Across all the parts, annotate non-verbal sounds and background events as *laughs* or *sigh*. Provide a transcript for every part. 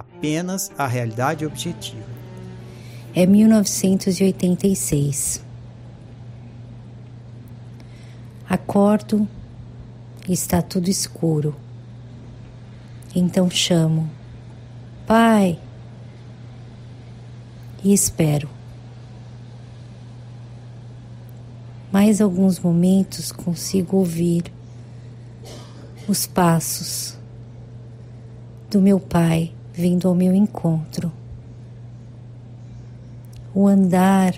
apenas a realidade objetiva. É 1986. Acordo e está tudo escuro. Então chamo: Pai! E espero. Mais alguns momentos consigo ouvir os passos do meu pai vindo ao meu encontro. O andar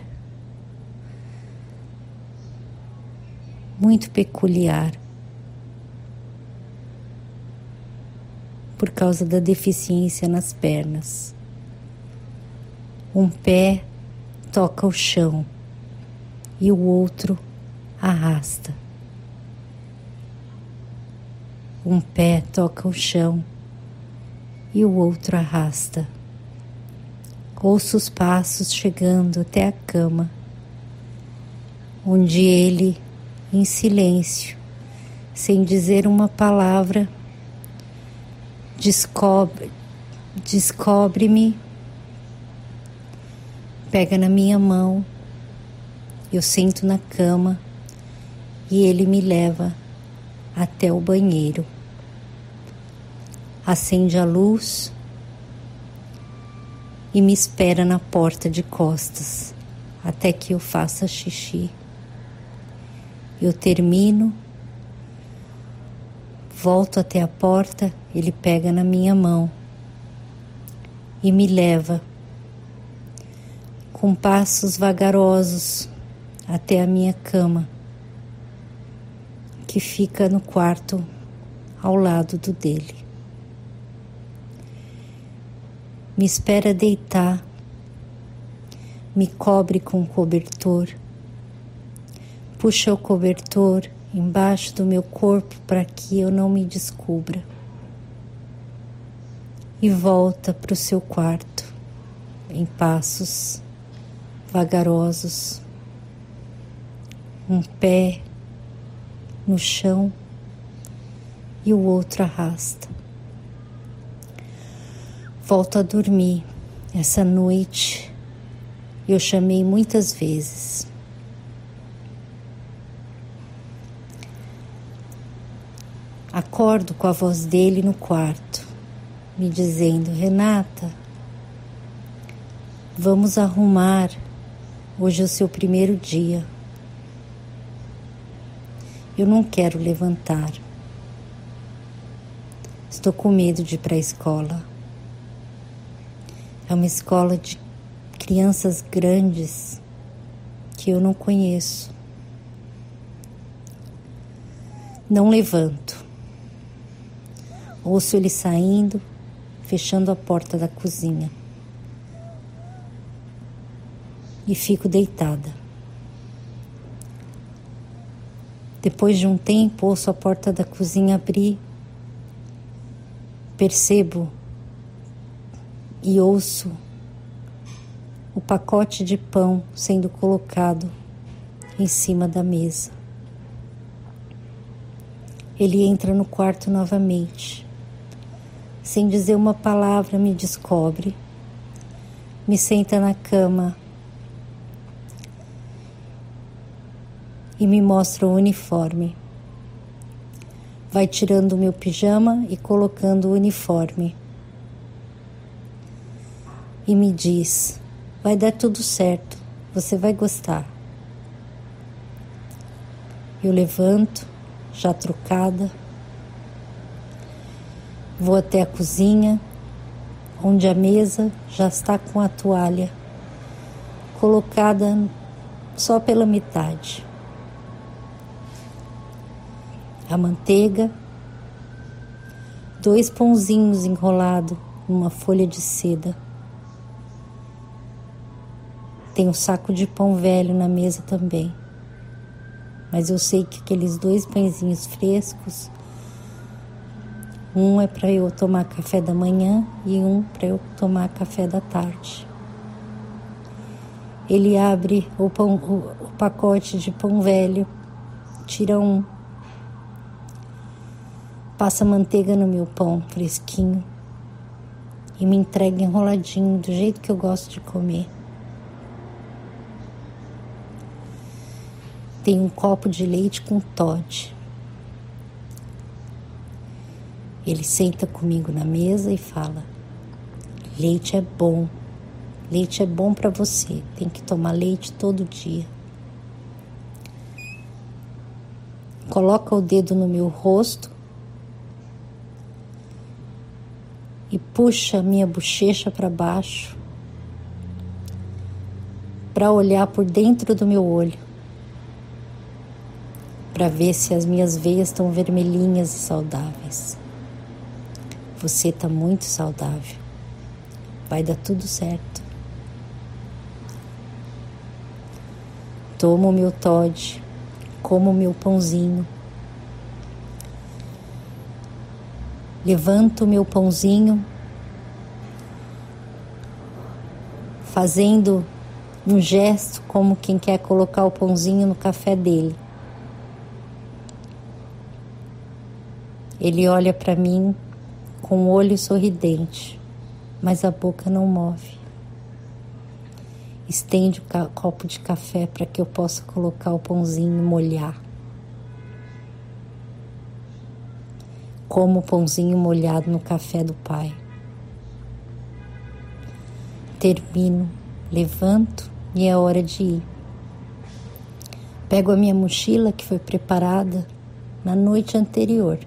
muito peculiar por causa da deficiência nas pernas. Um pé toca o chão e o outro arrasta. Um pé toca o chão e o outro arrasta. Ouço os passos chegando até a cama, onde ele, em silêncio, sem dizer uma palavra, descobre, descobre-me, pega na minha mão, eu sento na cama e ele me leva até o banheiro acende a luz e me espera na porta de costas até que eu faça xixi. Eu termino, volto até a porta, ele pega na minha mão e me leva com passos vagarosos até a minha cama, que fica no quarto ao lado do dele. Me espera deitar, me cobre com o cobertor, puxa o cobertor embaixo do meu corpo para que eu não me descubra. E volta para o seu quarto em passos vagarosos, um pé no chão e o outro arrasta volto a dormir. Essa noite eu chamei muitas vezes. Acordo com a voz dele no quarto, me dizendo: Renata, vamos arrumar. Hoje é o seu primeiro dia. Eu não quero levantar. Estou com medo de ir para a escola. É uma escola de crianças grandes que eu não conheço. Não levanto. Ouço ele saindo, fechando a porta da cozinha. E fico deitada. Depois de um tempo, ouço a porta da cozinha abrir. Percebo e ouço o pacote de pão sendo colocado em cima da mesa. Ele entra no quarto novamente. Sem dizer uma palavra, me descobre. Me senta na cama e me mostra o uniforme. Vai tirando o meu pijama e colocando o uniforme. E me diz: vai dar tudo certo, você vai gostar. Eu levanto, já trocada, vou até a cozinha, onde a mesa já está com a toalha colocada só pela metade. A manteiga, dois pãozinhos enrolados numa folha de seda. Tem um saco de pão velho na mesa também mas eu sei que aqueles dois pãezinhos frescos, um é para eu tomar café da manhã e um para eu tomar café da tarde. Ele abre o, pão, o, o pacote de pão velho, tira um, passa manteiga no meu pão fresquinho e me entrega enroladinho do jeito que eu gosto de comer. Tem um copo de leite com Todd. Ele senta comigo na mesa e fala: Leite é bom. Leite é bom para você. Tem que tomar leite todo dia. Coloca o dedo no meu rosto e puxa minha bochecha para baixo para olhar por dentro do meu olho para ver se as minhas veias estão vermelhinhas e saudáveis. Você está muito saudável. Vai dar tudo certo. Tomo o meu Todd, como o meu pãozinho. Levanto o meu pãozinho, fazendo um gesto como quem quer colocar o pãozinho no café dele. Ele olha para mim com o olho sorridente, mas a boca não move. Estende o copo de café para que eu possa colocar o pãozinho e molhar. Como o pãozinho molhado no café do pai. Termino, levanto e é hora de ir. Pego a minha mochila que foi preparada na noite anterior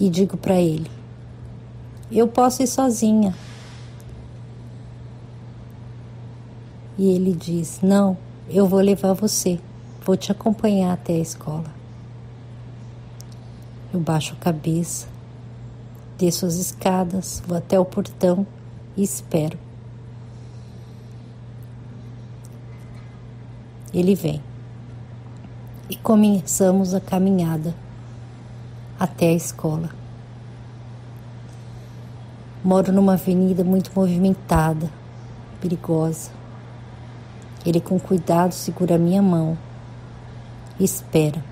e digo para ele: Eu posso ir sozinha. E ele diz: Não, eu vou levar você, vou te acompanhar até a escola. Eu baixo a cabeça, desço as escadas, vou até o portão e espero. Ele vem e começamos a caminhada até a escola. Moro numa avenida muito movimentada, perigosa. Ele, com cuidado, segura a minha mão e espera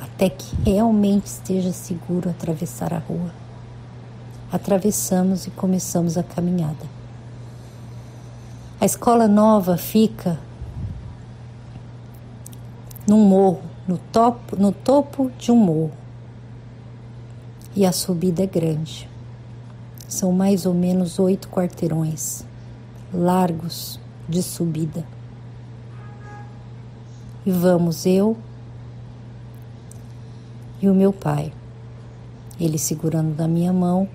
até que realmente esteja seguro atravessar a rua. Atravessamos e começamos a caminhada. A escola nova fica num morro, no topo, no topo de um morro e a subida é grande. São mais ou menos oito quarteirões largos de subida. E vamos eu e o meu pai, ele segurando da minha mão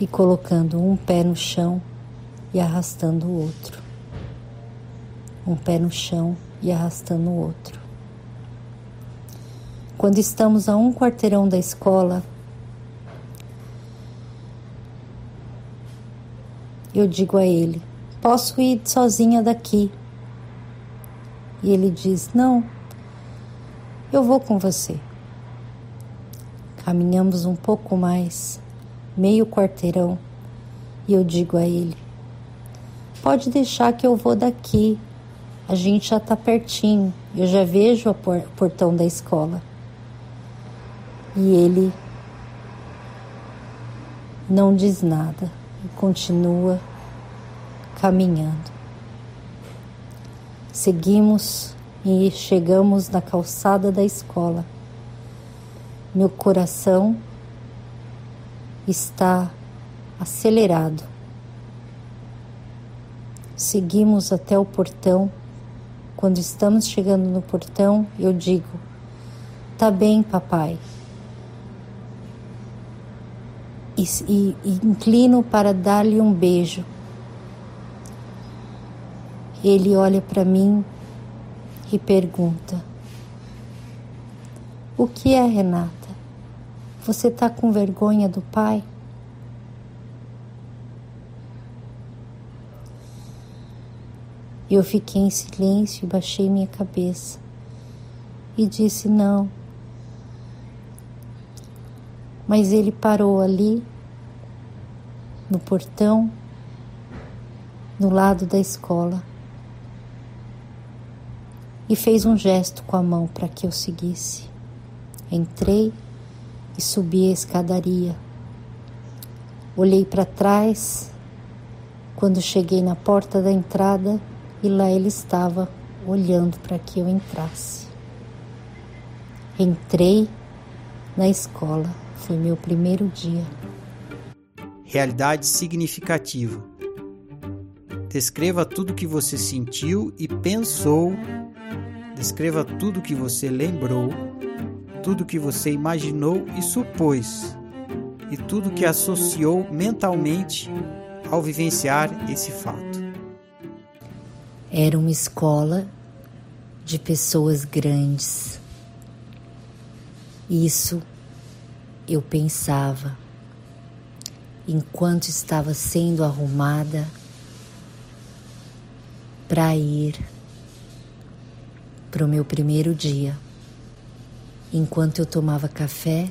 e colocando um pé no chão e arrastando o outro. Um pé no chão e arrastando o outro. Quando estamos a um quarteirão da escola, eu digo a ele: Posso ir sozinha daqui? E ele diz: Não, eu vou com você. Caminhamos um pouco mais, meio quarteirão, e eu digo a ele: Pode deixar que eu vou daqui. A gente já está pertinho. Eu já vejo o portão da escola. E ele não diz nada e continua caminhando. Seguimos e chegamos na calçada da escola. Meu coração está acelerado. Seguimos até o portão. Quando estamos chegando no portão, eu digo: Tá bem, papai. E, e, inclino para dar-lhe um beijo. Ele olha para mim e pergunta: O que é, Renata? Você está com vergonha do pai? Eu fiquei em silêncio e baixei minha cabeça e disse não. Mas ele parou ali, no portão, no lado da escola, e fez um gesto com a mão para que eu seguisse. Entrei e subi a escadaria. Olhei para trás quando cheguei na porta da entrada e lá ele estava olhando para que eu entrasse. Entrei na escola, foi meu primeiro dia. Realidade significativa. Descreva tudo que você sentiu e pensou. Descreva tudo que você lembrou tudo que você imaginou e supôs, e tudo que associou mentalmente ao vivenciar esse fato. Era uma escola de pessoas grandes. Isso eu pensava enquanto estava sendo arrumada para ir para o meu primeiro dia. Enquanto eu tomava café,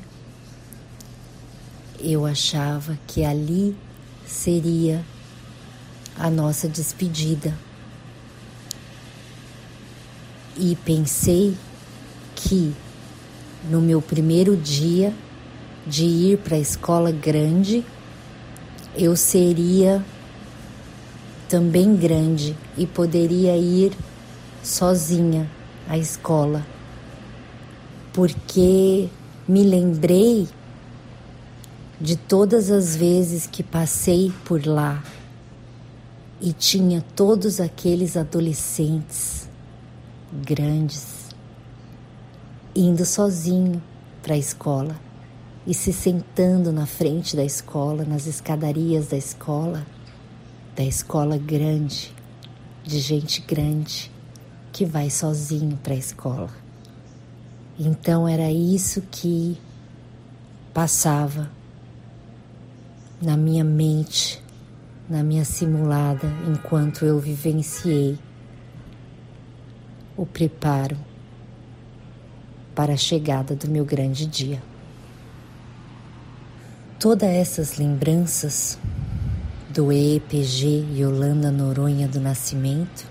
eu achava que ali seria a nossa despedida. E pensei que no meu primeiro dia de ir para a escola grande, eu seria também grande e poderia ir sozinha à escola. Porque me lembrei de todas as vezes que passei por lá e tinha todos aqueles adolescentes grandes indo sozinho para a escola e se sentando na frente da escola, nas escadarias da escola, da escola grande, de gente grande que vai sozinho para a escola. Então era isso que passava na minha mente, na minha simulada, enquanto eu vivenciei o preparo para a chegada do meu grande dia. Todas essas lembranças do EPG Yolanda Noronha do Nascimento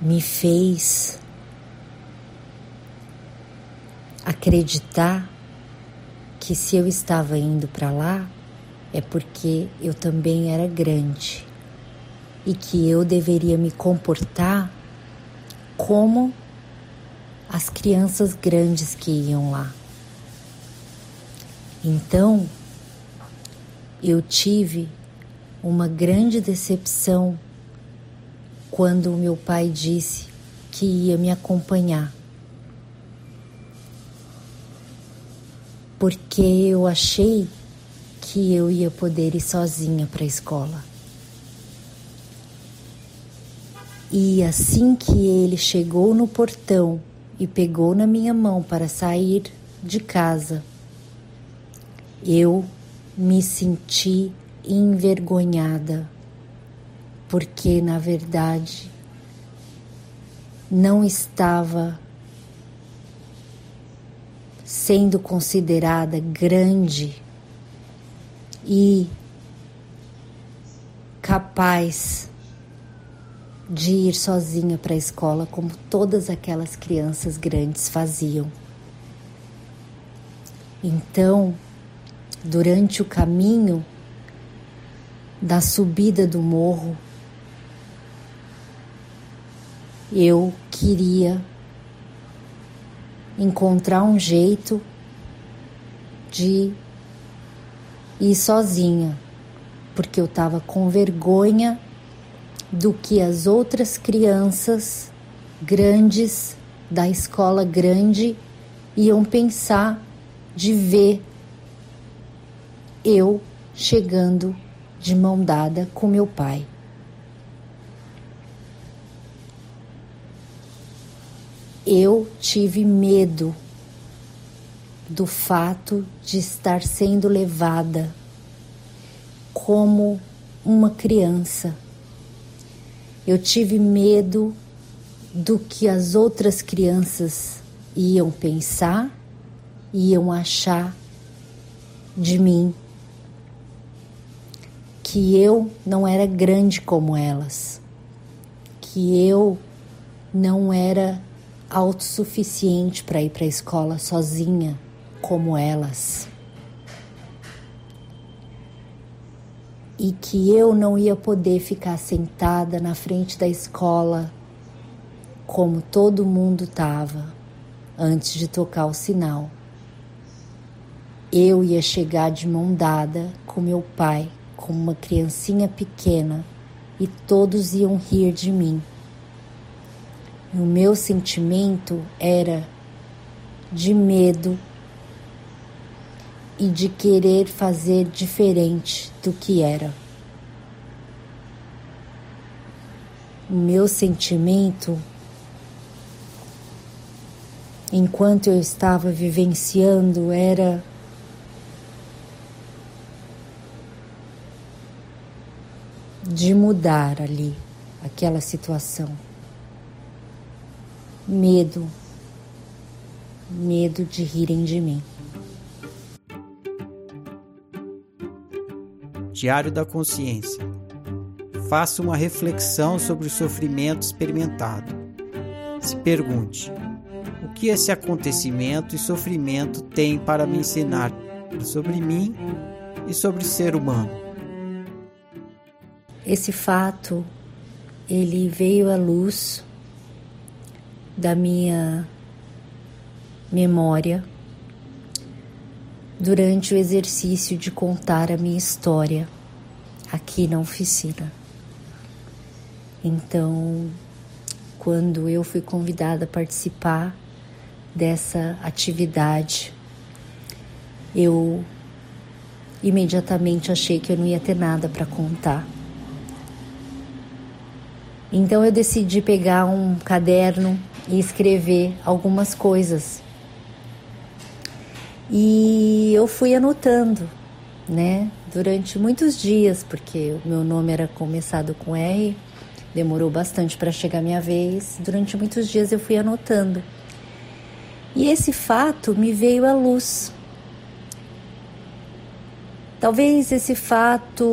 me fez acreditar que se eu estava indo para lá é porque eu também era grande e que eu deveria me comportar como as crianças grandes que iam lá. Então, eu tive uma grande decepção quando meu pai disse que ia me acompanhar. porque eu achei que eu ia poder ir sozinha para a escola. E assim que ele chegou no portão e pegou na minha mão para sair de casa, eu me senti envergonhada, porque na verdade não estava sendo considerada grande e incapaz de ir sozinha para a escola como todas aquelas crianças grandes faziam. Então, durante o caminho da subida do morro, eu queria encontrar um jeito de ir sozinha, porque eu estava com vergonha do que as outras crianças grandes da escola grande iam pensar de ver eu chegando de mão dada com meu pai. Eu tive medo do fato de estar sendo levada como uma criança. Eu tive medo do que as outras crianças iam pensar, iam achar de mim. Que eu não era grande como elas, que eu não era autossuficiente para ir para a escola sozinha como elas. E que eu não ia poder ficar sentada na frente da escola como todo mundo estava antes de tocar o sinal. Eu ia chegar de mão dada com meu pai, como uma criancinha pequena, e todos iam rir de mim. O meu sentimento era de medo e de querer fazer diferente do que era. O meu sentimento, enquanto eu estava vivenciando, era de mudar ali aquela situação. Medo, medo de rirem de mim. Diário da Consciência. Faça uma reflexão sobre o sofrimento experimentado. Se pergunte: o que esse acontecimento e sofrimento tem para me ensinar sobre mim e sobre o ser humano? Esse fato ele veio à luz da minha memória durante o exercício de contar a minha história aqui na oficina. Então, quando eu fui convidada a participar dessa atividade, eu imediatamente achei que eu não ia ter nada para contar. Então eu decidi pegar um caderno e escrever algumas coisas e eu fui anotando, né, durante muitos dias, porque o meu nome era começado com R, demorou bastante para chegar minha vez. Durante muitos dias eu fui anotando. E esse fato me veio à luz. Talvez esse fato,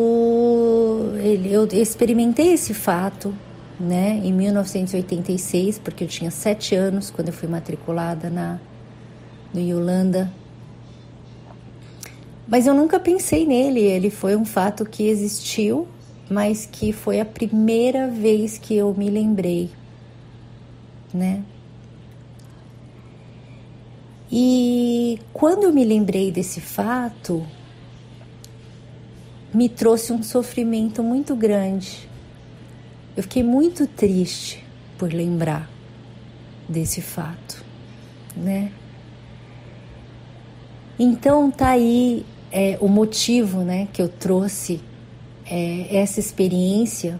eu experimentei esse fato, né, em 1986, porque eu tinha sete anos quando eu fui matriculada na no Yolanda mas eu nunca pensei nele, ele foi um fato que existiu, mas que foi a primeira vez que eu me lembrei, né? E quando eu me lembrei desse fato, me trouxe um sofrimento muito grande. Eu fiquei muito triste por lembrar desse fato, né? Então tá aí é, o motivo né, que eu trouxe é, essa experiência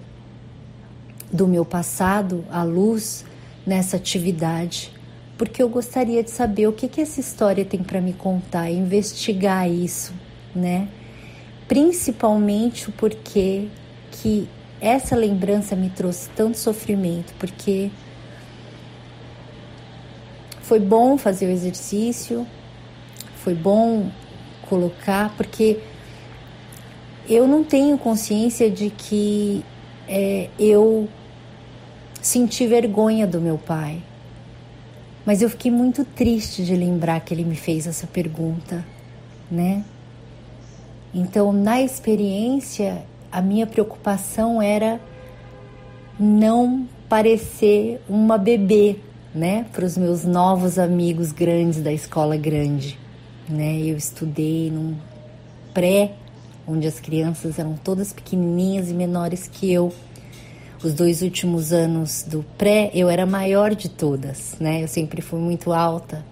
do meu passado à luz nessa atividade, porque eu gostaria de saber o que, que essa história tem para me contar, investigar isso, né? Principalmente o porquê que essa lembrança me trouxe tanto sofrimento, porque foi bom fazer o exercício, foi bom colocar, porque eu não tenho consciência de que é, eu senti vergonha do meu pai. Mas eu fiquei muito triste de lembrar que ele me fez essa pergunta, né? Então, na experiência, a minha preocupação era não parecer uma bebê, né, para os meus novos amigos grandes da escola grande, né? Eu estudei num pré onde as crianças eram todas pequenininhas e menores que eu. Os dois últimos anos do pré, eu era maior de todas, né? Eu sempre fui muito alta.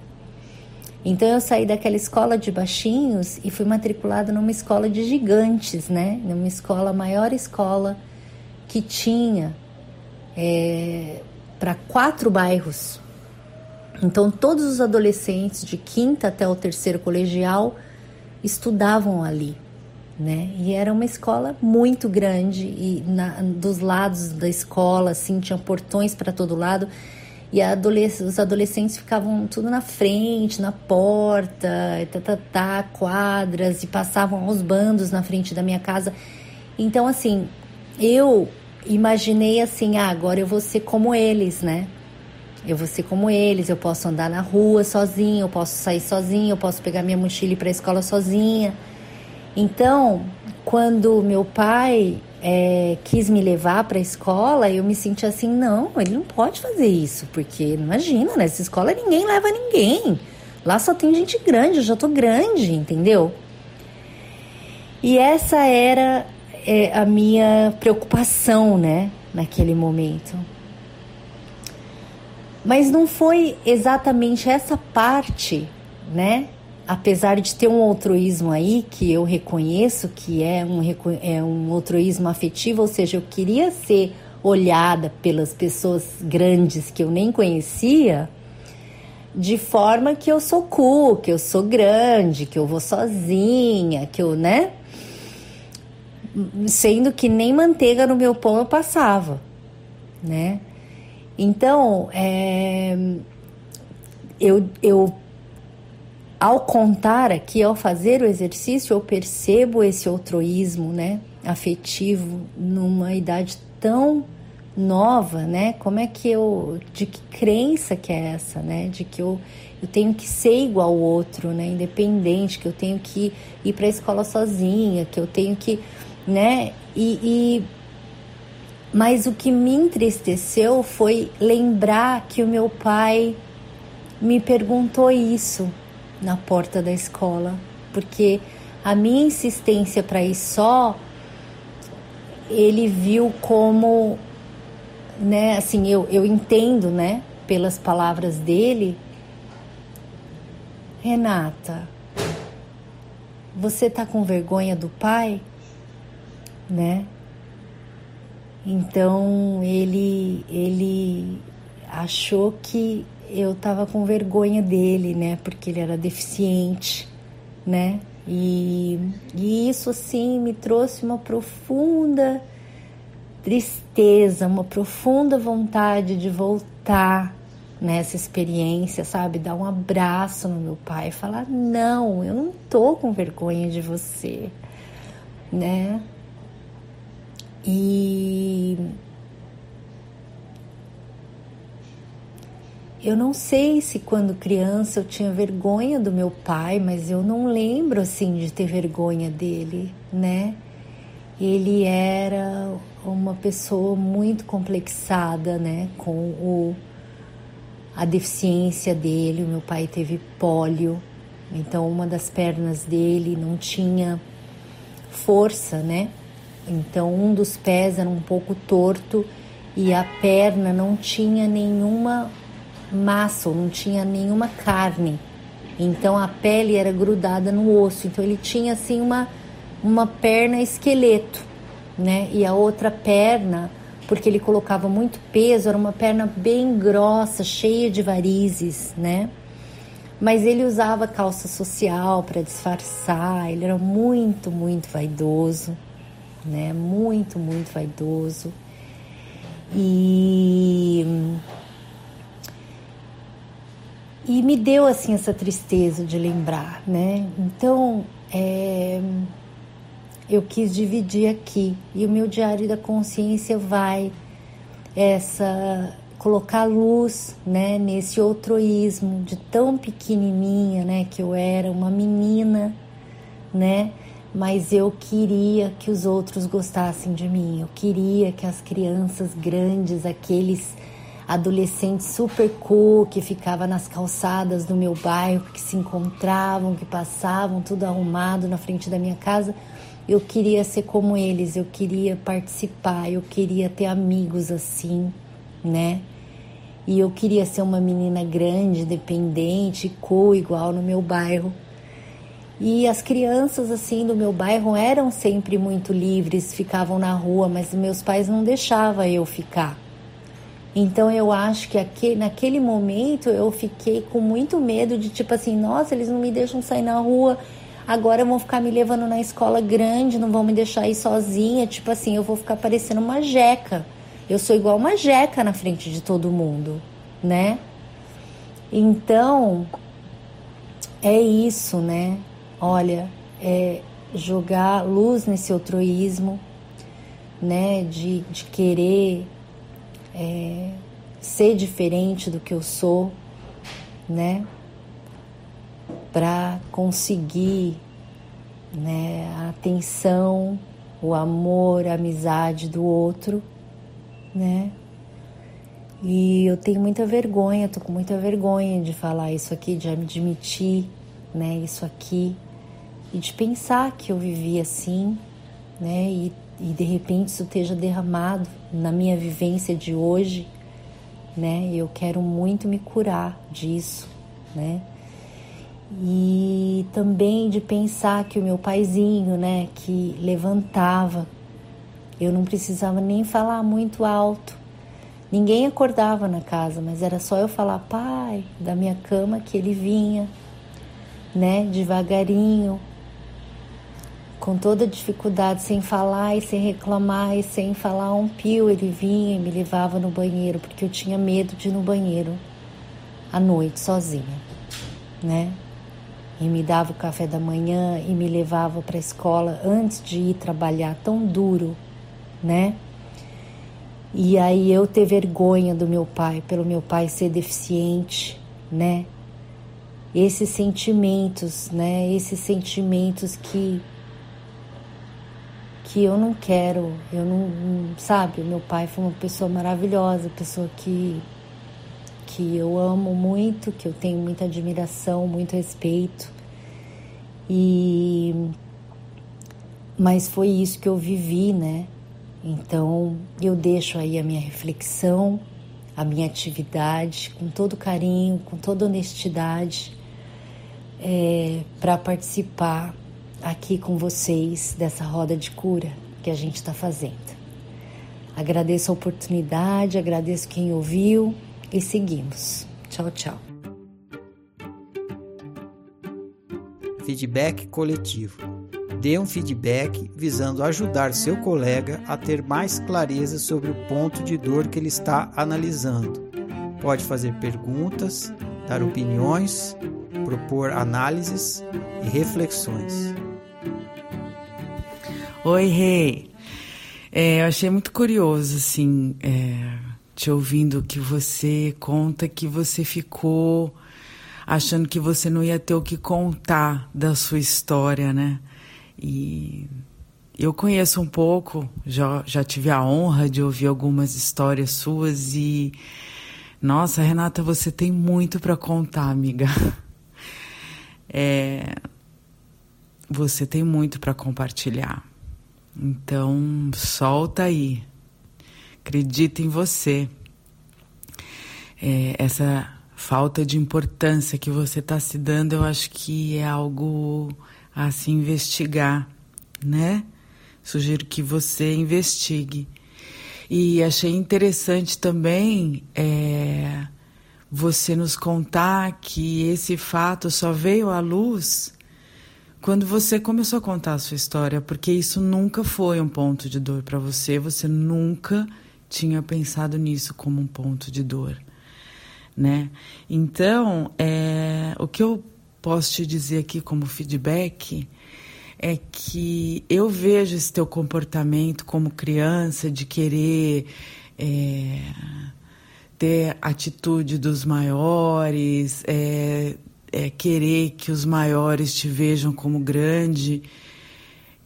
Então eu saí daquela escola de baixinhos e fui matriculada numa escola de gigantes, né? Numa escola, a maior escola que tinha é, para quatro bairros. Então todos os adolescentes de quinta até o terceiro colegial estudavam ali né? E era uma escola muito grande e na, dos lados da escola, assim, tinha portões para todo lado e adolesc os adolescentes ficavam tudo na frente, na porta, tá, tá, tá, quadras e passavam os bandos na frente da minha casa. Então, assim, eu imaginei assim, ah, agora eu vou ser como eles, né? Eu vou ser como eles, eu posso andar na rua sozinho, eu posso sair sozinho, eu posso pegar minha mochila e ir para a escola sozinha. Então, quando meu pai é, quis me levar para a escola, eu me senti assim: não, ele não pode fazer isso, porque imagina, nessa escola ninguém leva ninguém. Lá só tem gente grande, eu já tô grande, entendeu? E essa era é, a minha preocupação, né, naquele momento. Mas não foi exatamente essa parte, né, apesar de ter um altruísmo aí, que eu reconheço que é um, é um altruísmo afetivo, ou seja, eu queria ser olhada pelas pessoas grandes que eu nem conhecia, de forma que eu sou cool, que eu sou grande, que eu vou sozinha, que eu, né? Sendo que nem manteiga no meu pão eu passava, né? Então, é, eu, eu ao contar aqui, ao fazer o exercício, eu percebo esse altruísmo, né, afetivo numa idade tão nova, né? Como é que eu, de que crença que é essa, né? De que eu, eu tenho que ser igual ao outro, né? Independente, que eu tenho que ir para a escola sozinha, que eu tenho que, né? E, e mas o que me entristeceu foi lembrar que o meu pai me perguntou isso na porta da escola, porque a minha insistência para ir só, ele viu como, né, assim, eu, eu entendo, né, pelas palavras dele, Renata, você tá com vergonha do pai, né? Então ele ele achou que eu tava com vergonha dele, né? Porque ele era deficiente, né? E, e isso, assim, me trouxe uma profunda tristeza, uma profunda vontade de voltar nessa experiência, sabe? Dar um abraço no meu pai e falar: não, eu não tô com vergonha de você, né? E Eu não sei se quando criança eu tinha vergonha do meu pai, mas eu não lembro assim de ter vergonha dele, né? Ele era uma pessoa muito complexada, né, com o a deficiência dele. O meu pai teve pólio, então uma das pernas dele não tinha força, né? Então um dos pés era um pouco torto e a perna não tinha nenhuma massa, não tinha nenhuma carne. Então a pele era grudada no osso. Então ele tinha assim uma, uma perna esqueleto, né? E a outra perna, porque ele colocava muito peso, era uma perna bem grossa, cheia de varizes, né? Mas ele usava calça social para disfarçar. Ele era muito, muito vaidoso, né? Muito, muito vaidoso. E e me deu assim essa tristeza de lembrar, né? Então, é, eu quis dividir aqui. E o meu diário da consciência vai essa colocar luz, né, nesse outroísmo de tão pequenininha, né, que eu era uma menina, né, mas eu queria que os outros gostassem de mim. Eu queria que as crianças grandes, aqueles adolescentes super cool que ficava nas calçadas do meu bairro, que se encontravam, que passavam tudo arrumado na frente da minha casa, eu queria ser como eles, eu queria participar, eu queria ter amigos assim, né? E eu queria ser uma menina grande, independente, cool, igual no meu bairro. E as crianças assim do meu bairro eram sempre muito livres, ficavam na rua, mas meus pais não deixavam eu ficar. Então eu acho que aqui, naquele momento eu fiquei com muito medo de tipo assim, nossa, eles não me deixam sair na rua, agora vão ficar me levando na escola grande, não vão me deixar ir sozinha, tipo assim, eu vou ficar parecendo uma jeca. Eu sou igual uma jeca na frente de todo mundo, né? Então, é isso, né? Olha, é jogar luz nesse outroísmo, né? De, de querer é, ser diferente do que eu sou, né? Para conseguir né, a atenção, o amor, a amizade do outro, né? E eu tenho muita vergonha, tô com muita vergonha de falar isso aqui, de admitir, né, isso aqui, e de pensar que eu vivi assim, né? E, e de repente isso esteja derramado na minha vivência de hoje, né? Eu quero muito me curar disso, né? E também de pensar que o meu paizinho, né, que levantava, eu não precisava nem falar muito alto. Ninguém acordava na casa, mas era só eu falar pai da minha cama que ele vinha, né, devagarinho, com toda dificuldade, sem falar e sem reclamar e sem falar um pio, ele vinha e me levava no banheiro, porque eu tinha medo de ir no banheiro à noite sozinha, né? E me dava o café da manhã e me levava para a escola antes de ir trabalhar tão duro, né? E aí eu ter vergonha do meu pai, pelo meu pai ser deficiente, né? Esses sentimentos, né? Esses sentimentos que que eu não quero, eu não, sabe, meu pai foi uma pessoa maravilhosa, pessoa que que eu amo muito, que eu tenho muita admiração, muito respeito. E mas foi isso que eu vivi, né? Então eu deixo aí a minha reflexão, a minha atividade com todo carinho, com toda honestidade, é, para participar aqui com vocês dessa roda de cura que a gente está fazendo. Agradeço a oportunidade, agradeço quem ouviu e seguimos. Tchau, tchau. Feedback coletivo. Dê um feedback visando ajudar seu colega a ter mais clareza sobre o ponto de dor que ele está analisando. Pode fazer perguntas, dar opiniões, propor análises e reflexões. Oi, Rei. É, eu achei muito curioso, assim, é, te ouvindo que você conta que você ficou achando que você não ia ter o que contar da sua história, né? E eu conheço um pouco, já, já tive a honra de ouvir algumas histórias suas e. Nossa, Renata, você tem muito para contar, amiga. *laughs* É, você tem muito para compartilhar. Então, solta aí. Acredita em você. É, essa falta de importância que você está se dando, eu acho que é algo a se investigar, né? Sugiro que você investigue. E achei interessante também é, você nos contar que esse fato só veio à luz quando você começou a contar a sua história, porque isso nunca foi um ponto de dor para você, você nunca tinha pensado nisso como um ponto de dor, né? Então, é, o que eu posso te dizer aqui como feedback é que eu vejo esse teu comportamento como criança de querer é, ter atitude dos maiores, é, é, querer que os maiores te vejam como grande.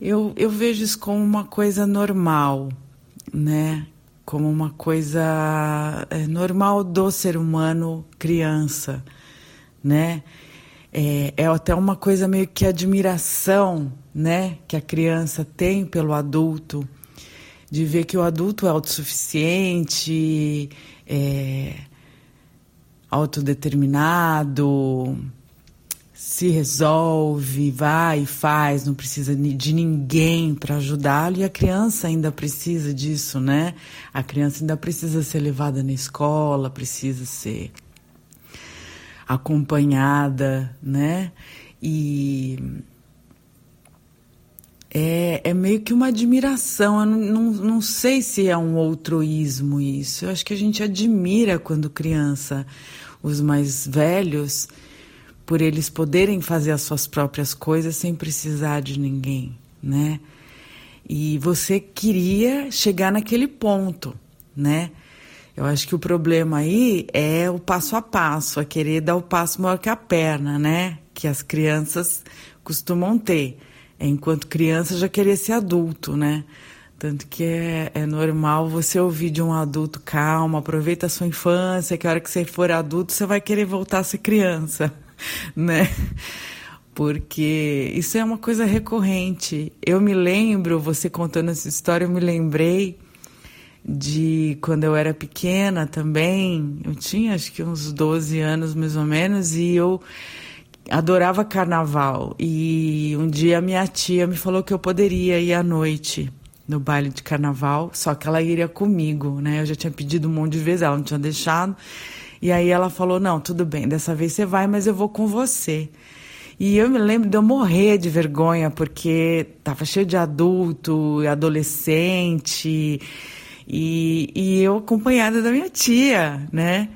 Eu, eu vejo isso como uma coisa normal, né? Como uma coisa é, normal do ser humano criança, né? É, é até uma coisa meio que admiração, né? Que a criança tem pelo adulto, de ver que o adulto é autossuficiente, é, autodeterminado, se resolve, vai e faz, não precisa de ninguém para ajudá-lo. E a criança ainda precisa disso, né? A criança ainda precisa ser levada na escola, precisa ser acompanhada, né? E é, é meio que uma admiração. Eu não, não, não sei se é um outroísmo isso. Eu acho que a gente admira quando criança os mais velhos por eles poderem fazer as suas próprias coisas sem precisar de ninguém, né? E você queria chegar naquele ponto, né? Eu acho que o problema aí é o passo a passo, é querer dar o passo maior que a perna, né? Que as crianças costumam ter. Enquanto criança já querer ser adulto, né? Tanto que é, é normal você ouvir de um adulto, calma, aproveita a sua infância, que a hora que você for adulto você vai querer voltar a ser criança, *laughs* né? Porque isso é uma coisa recorrente. Eu me lembro, você contando essa história, eu me lembrei de quando eu era pequena também. Eu tinha acho que uns 12 anos mais ou menos e eu adorava carnaval. E um dia minha tia me falou que eu poderia ir à noite no baile de carnaval, só que ela iria comigo, né? Eu já tinha pedido um monte de vezes, ela não tinha deixado. E aí ela falou: "Não, tudo bem, dessa vez você vai, mas eu vou com você". E eu me lembro de eu morrer de vergonha, porque tava cheio de adulto, adolescente, e, e eu acompanhada da minha tia, né?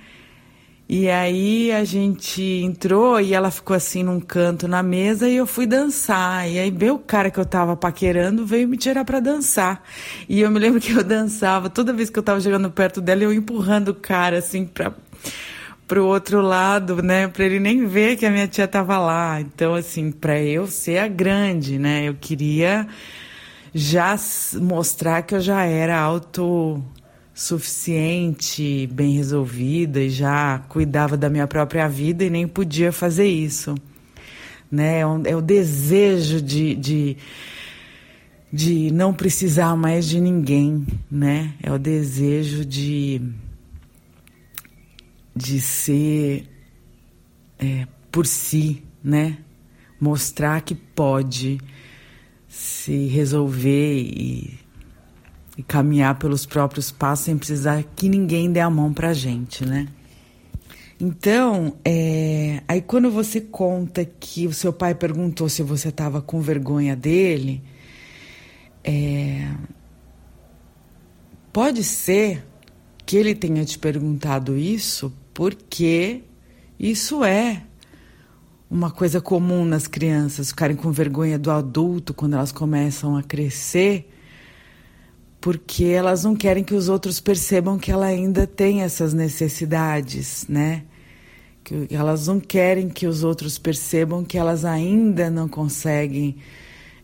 E aí a gente entrou e ela ficou assim num canto na mesa e eu fui dançar. E aí veio o cara que eu tava paquerando, veio me tirar para dançar. E eu me lembro que eu dançava, toda vez que eu tava chegando perto dela, eu empurrando o cara assim para pro outro lado, né, para ele nem ver que a minha tia tava lá. Então assim, para eu ser a grande, né, eu queria já mostrar que eu já era autossuficiente, bem resolvida e já cuidava da minha própria vida e nem podia fazer isso. Né? É, um, é o desejo de, de, de não precisar mais de ninguém, né? É o desejo de, de ser é, por si, né? Mostrar que pode se resolver e, e, caminhar pelos próprios passos sem precisar que ninguém dê a mão pra gente, né? Então, é, aí quando você conta que o seu pai perguntou se você estava com vergonha dele, é, pode ser que ele tenha te perguntado isso porque isso é uma coisa comum nas crianças, ficarem com vergonha do adulto quando elas começam a crescer, porque elas não querem que os outros percebam que ela ainda tem essas necessidades, né? Que elas não querem que os outros percebam que elas ainda não conseguem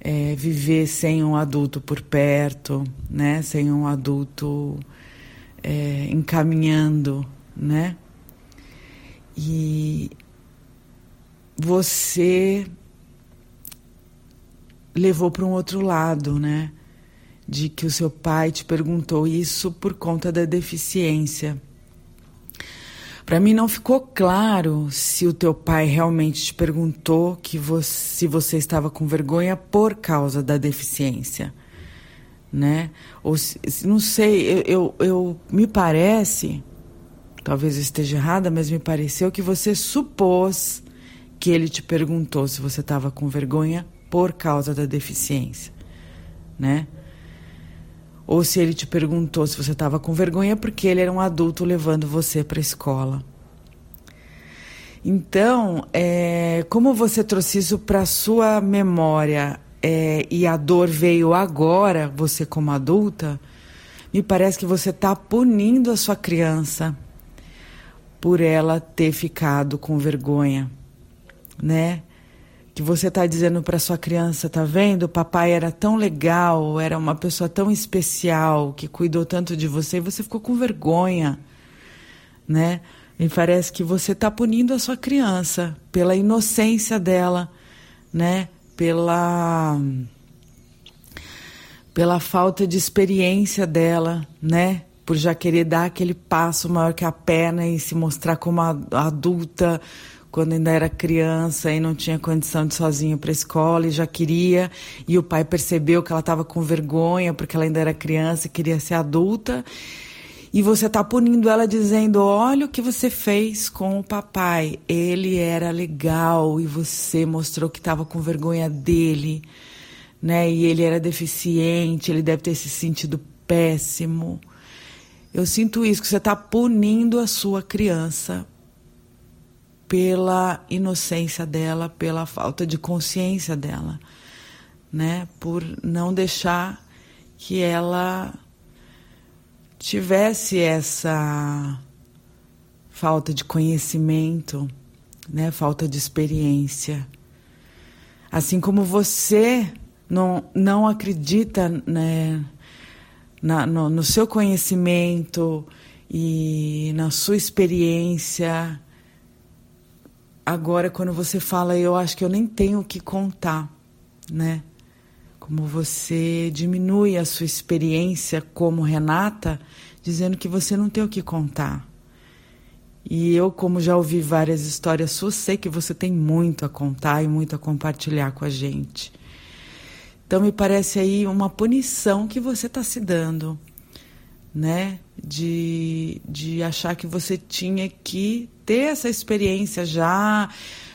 é, viver sem um adulto por perto, né? Sem um adulto é, encaminhando, né? E você levou para um outro lado, né? De que o seu pai te perguntou isso por conta da deficiência. Para mim não ficou claro se o teu pai realmente te perguntou que você, se você estava com vergonha por causa da deficiência, né? Ou se, não sei, eu, eu, eu me parece, talvez eu esteja errada, mas me pareceu que você supôs que ele te perguntou se você estava com vergonha por causa da deficiência, né? Ou se ele te perguntou se você estava com vergonha porque ele era um adulto levando você para a escola. Então, é, como você trouxe isso para sua memória, é, e a dor veio agora, você como adulta, me parece que você está punindo a sua criança por ela ter ficado com vergonha, né? Que você está dizendo para sua criança, tá vendo? O papai era tão legal, era uma pessoa tão especial, que cuidou tanto de você, e você ficou com vergonha, né? Me parece que você está punindo a sua criança pela inocência dela, né? Pela pela falta de experiência dela, né? Por já querer dar aquele passo maior que a perna e se mostrar como adulta quando ainda era criança e não tinha condição de ir sozinha para a escola e já queria e o pai percebeu que ela estava com vergonha porque ela ainda era criança e queria ser adulta e você está punindo ela dizendo: olha o que você fez com o papai. Ele era legal e você mostrou que estava com vergonha dele, né? E ele era deficiente, ele deve ter se sentido péssimo. Eu sinto isso, que você está punindo a sua criança pela inocência dela, pela falta de consciência dela, né? Por não deixar que ela tivesse essa falta de conhecimento, né, falta de experiência. Assim como você não, não acredita né, na, no, no seu conhecimento e na sua experiência, agora quando você fala, eu acho que eu nem tenho o que contar, né? como você diminui a sua experiência como Renata, dizendo que você não tem o que contar. E eu, como já ouvi várias histórias suas, sei que você tem muito a contar e muito a compartilhar com a gente. Então me parece aí uma punição que você está se dando, né? De, de achar que você tinha que ter essa experiência já,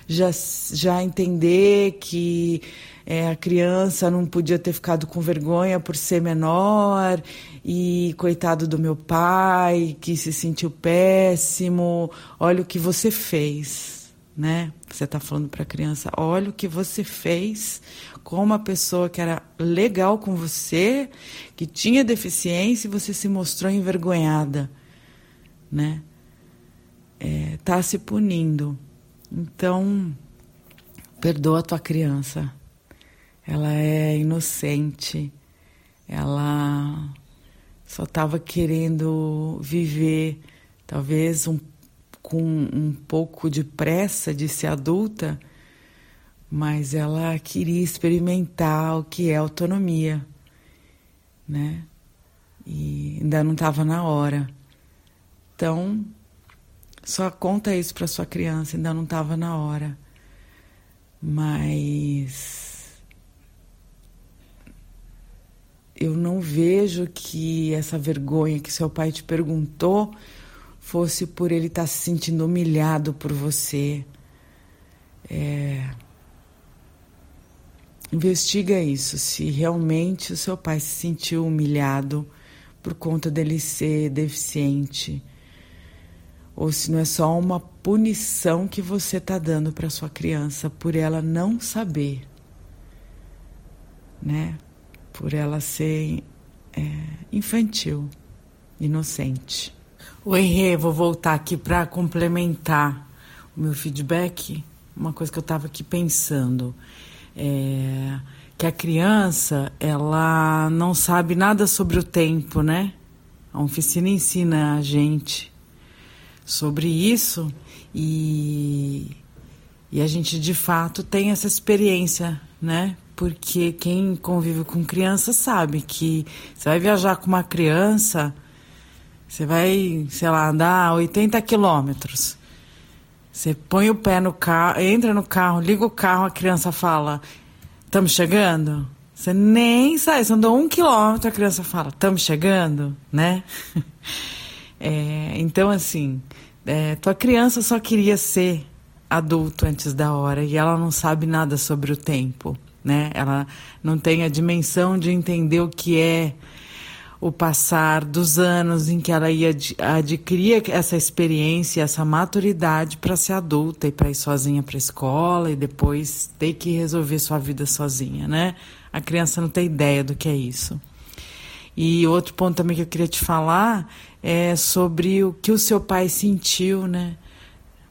já, já entender que é, a criança não podia ter ficado com vergonha por ser menor e coitado do meu pai que se sentiu péssimo. Olha o que você fez, né? Você está falando para a criança, olha o que você fez com uma pessoa que era legal com você, que tinha deficiência e você se mostrou envergonhada, né? É, tá se punindo. Então, perdoa a tua criança ela é inocente, ela só estava querendo viver, talvez um, com um pouco de pressa de ser adulta, mas ela queria experimentar o que é autonomia, né? E ainda não estava na hora. Então, só conta isso para sua criança, ainda não estava na hora. Mas eu não vejo que essa vergonha que seu pai te perguntou fosse por ele estar tá se sentindo humilhado por você. É... Investiga isso, se realmente o seu pai se sentiu humilhado por conta dele ser deficiente, ou se não é só uma punição que você está dando para sua criança por ela não saber, né? por ela ser é, infantil, inocente. Oi, Rê, vou voltar aqui para complementar o meu feedback. Uma coisa que eu estava aqui pensando é que a criança ela não sabe nada sobre o tempo, né? A oficina ensina a gente sobre isso e, e a gente de fato tem essa experiência, né? porque quem convive com criança sabe que você vai viajar com uma criança, você vai, sei lá, andar 80 quilômetros. Você põe o pé no carro, entra no carro, liga o carro, a criança fala: Estamos chegando? Você nem sai, você andou um quilômetro, a criança fala: Estamos chegando, né? *laughs* é, então, assim, é, tua criança só queria ser adulto antes da hora e ela não sabe nada sobre o tempo né? Ela não tem a dimensão de entender o que é o passar dos anos em que ela ia adquirir essa experiência, essa maturidade para ser adulta e para ir sozinha para a escola e depois ter que resolver sua vida sozinha, né? A criança não tem ideia do que é isso. E outro ponto também que eu queria te falar é sobre o que o seu pai sentiu, né?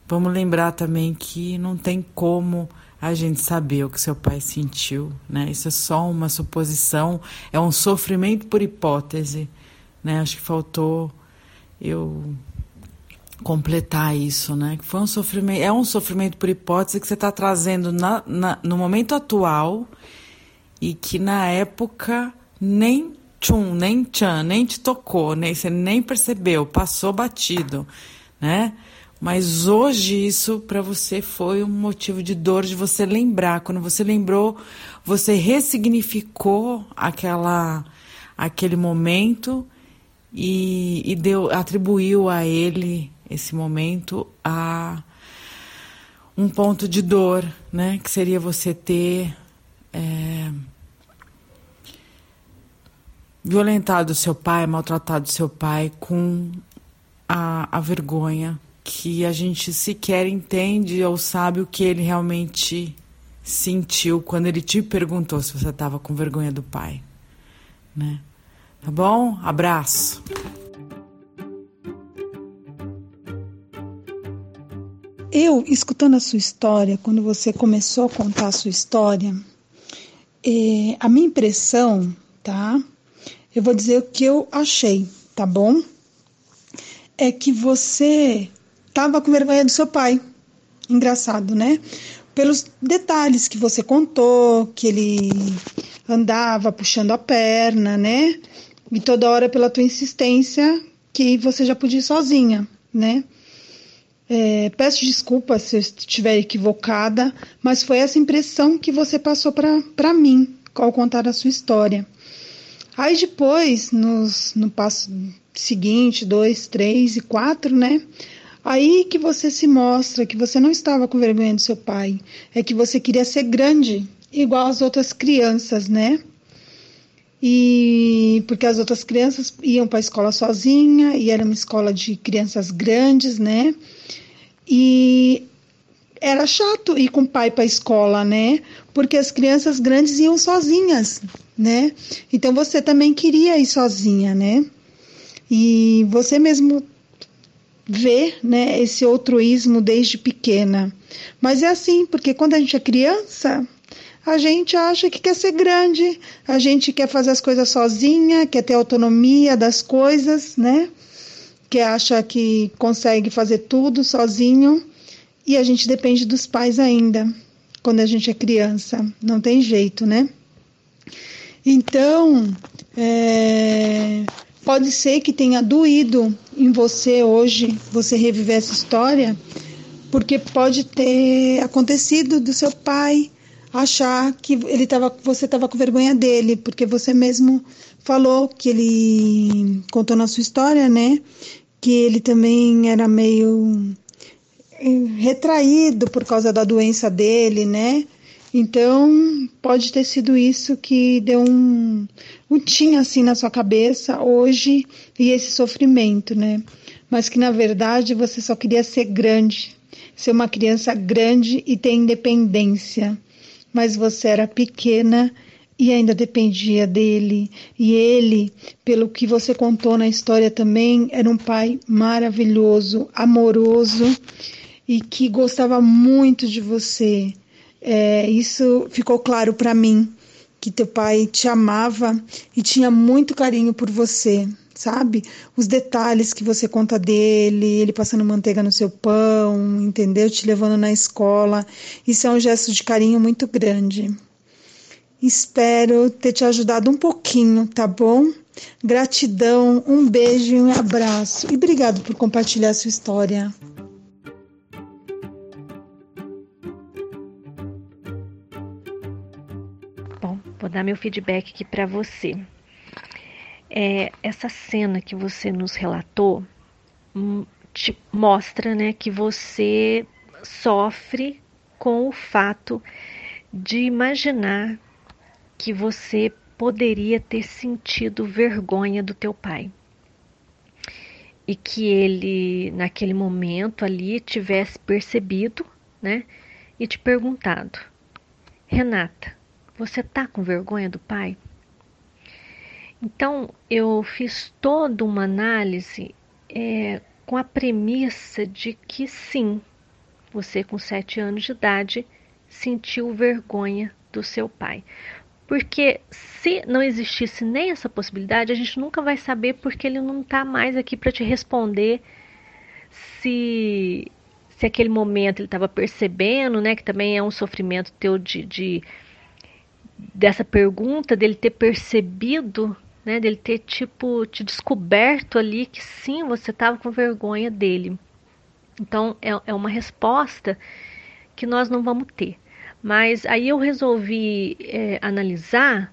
Vamos lembrar também que não tem como a gente saber o que seu pai sentiu, né? Isso é só uma suposição, é um sofrimento por hipótese, né? Acho que faltou eu completar isso, né? Que foi um sofrimento, é um sofrimento por hipótese que você está trazendo na, na, no momento atual e que na época nem tchum, nem tchan, nem te tocou, nem você nem percebeu, passou batido, né? Mas hoje isso para você foi um motivo de dor de você lembrar. Quando você lembrou, você ressignificou aquela aquele momento e, e deu atribuiu a ele esse momento a um ponto de dor, né? Que seria você ter é, violentado seu pai, maltratado seu pai com a, a vergonha que a gente sequer entende ou sabe o que ele realmente sentiu quando ele te perguntou se você estava com vergonha do pai, né? Tá bom? Abraço. Eu, escutando a sua história, quando você começou a contar a sua história, eh, a minha impressão, tá? Eu vou dizer o que eu achei, tá bom? É que você tava com vergonha do seu pai. Engraçado, né? Pelos detalhes que você contou, que ele andava puxando a perna, né? E toda hora pela tua insistência que você já podia ir sozinha, né? É, peço desculpas se eu estiver equivocada, mas foi essa impressão que você passou para mim ao contar a sua história. Aí depois, nos, no passo seguinte, dois, três e quatro, né? Aí que você se mostra que você não estava com vergonha do seu pai, é que você queria ser grande, igual as outras crianças, né? E porque as outras crianças iam para a escola sozinha e era uma escola de crianças grandes, né? E era chato ir com o pai para a escola, né? Porque as crianças grandes iam sozinhas, né? Então você também queria ir sozinha, né? E você mesmo vê, né, esse altruísmo desde pequena. Mas é assim, porque quando a gente é criança, a gente acha que quer ser grande, a gente quer fazer as coisas sozinha, quer ter autonomia das coisas, né? Que acha que consegue fazer tudo sozinho e a gente depende dos pais ainda, quando a gente é criança, não tem jeito, né? Então, é, pode ser que tenha doído em você hoje, você reviver essa história, porque pode ter acontecido do seu pai achar que ele tava, você estava com vergonha dele, porque você mesmo falou que ele contou na sua história, né? Que ele também era meio eh, retraído por causa da doença dele, né? Então, pode ter sido isso que deu um, um tinha assim na sua cabeça hoje e esse sofrimento, né? Mas que na verdade você só queria ser grande, ser uma criança grande e ter independência mas você era pequena e ainda dependia dele. E ele, pelo que você contou na história também, era um pai maravilhoso, amoroso e que gostava muito de você. É, isso ficou claro para mim, que teu pai te amava e tinha muito carinho por você sabe? Os detalhes que você conta dele, ele passando manteiga no seu pão, entendeu? Te levando na escola. Isso é um gesto de carinho muito grande. Espero ter te ajudado um pouquinho, tá bom? Gratidão, um beijo e um abraço. E obrigado por compartilhar sua história. Bom, vou dar meu feedback aqui para você. É, essa cena que você nos relatou hum, te mostra né, que você sofre com o fato de imaginar que você poderia ter sentido vergonha do teu pai. E que ele naquele momento ali tivesse percebido, né, e te perguntado: Renata, Você tá com vergonha do pai? Então eu fiz toda uma análise é, com a premissa de que sim, você com sete anos de idade sentiu vergonha do seu pai. Porque se não existisse nem essa possibilidade, a gente nunca vai saber porque ele não está mais aqui para te responder se se aquele momento ele estava percebendo, né, que também é um sofrimento teu de, de dessa pergunta dele ter percebido, né, dele ter tipo te descoberto ali que sim, você estava com vergonha dele. Então é, é uma resposta que nós não vamos ter. Mas aí eu resolvi é, analisar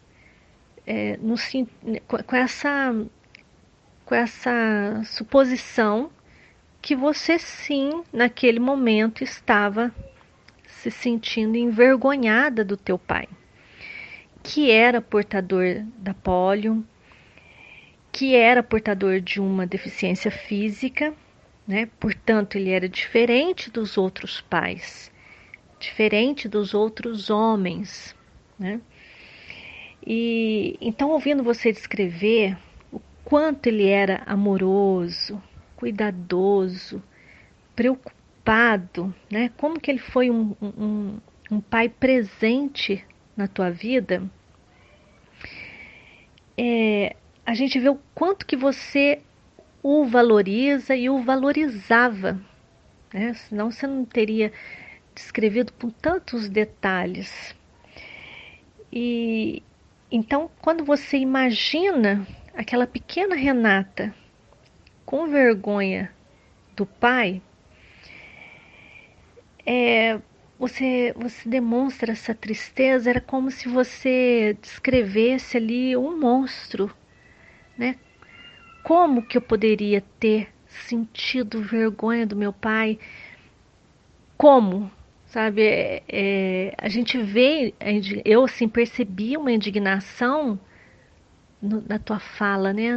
é, no, com, essa, com essa suposição que você sim, naquele momento, estava se sentindo envergonhada do teu pai, que era portador da polio, que era portador de uma deficiência física, né? Portanto, ele era diferente dos outros pais diferente dos outros homens, né? E então ouvindo você descrever o quanto ele era amoroso, cuidadoso, preocupado, né? Como que ele foi um, um, um pai presente na tua vida, é, a gente vê o quanto que você o valoriza e o valorizava, né? Senão você não teria descrevido com tantos detalhes. E então, quando você imagina aquela pequena Renata com vergonha do pai, é, você, você demonstra essa tristeza, era como se você descrevesse ali um monstro, né? Como que eu poderia ter sentido vergonha do meu pai? Como? sabe? É, é, a gente vê, eu assim percebi uma indignação no, na tua fala, né?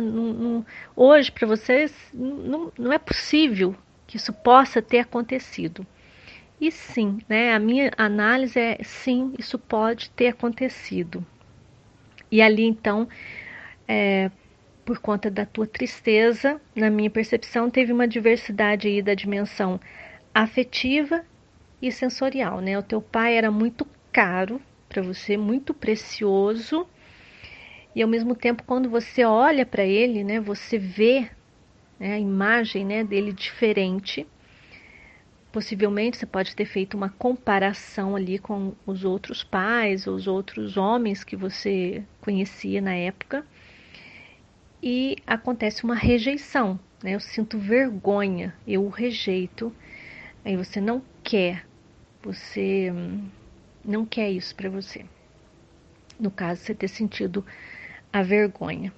hoje para vocês não, não é possível que isso possa ter acontecido. E sim, né? A minha análise é sim, isso pode ter acontecido. E ali então, é, por conta da tua tristeza, na minha percepção, teve uma diversidade aí da dimensão afetiva e sensorial, né? O teu pai era muito caro para você, muito precioso. E ao mesmo tempo, quando você olha para ele, né, você vê né, a imagem né, dele diferente. Possivelmente você pode ter feito uma comparação ali com os outros pais, os outros homens que você conhecia na época. E acontece uma rejeição, né? Eu sinto vergonha, eu o rejeito. Aí você não quer você não quer isso para você. No caso, você ter sentido a vergonha.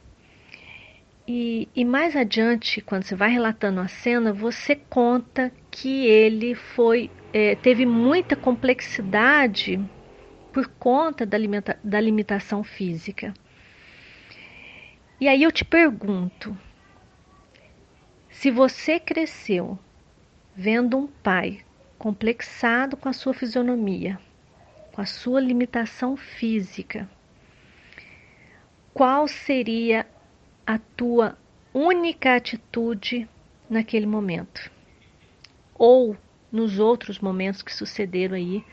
E, e, mais adiante, quando você vai relatando a cena, você conta que ele foi é, teve muita complexidade por conta da, limita, da limitação física. E aí eu te pergunto: se você cresceu vendo um pai complexado com a sua fisionomia, com a sua limitação física, qual seria a tua única atitude naquele momento? Ou nos outros momentos que sucederam aí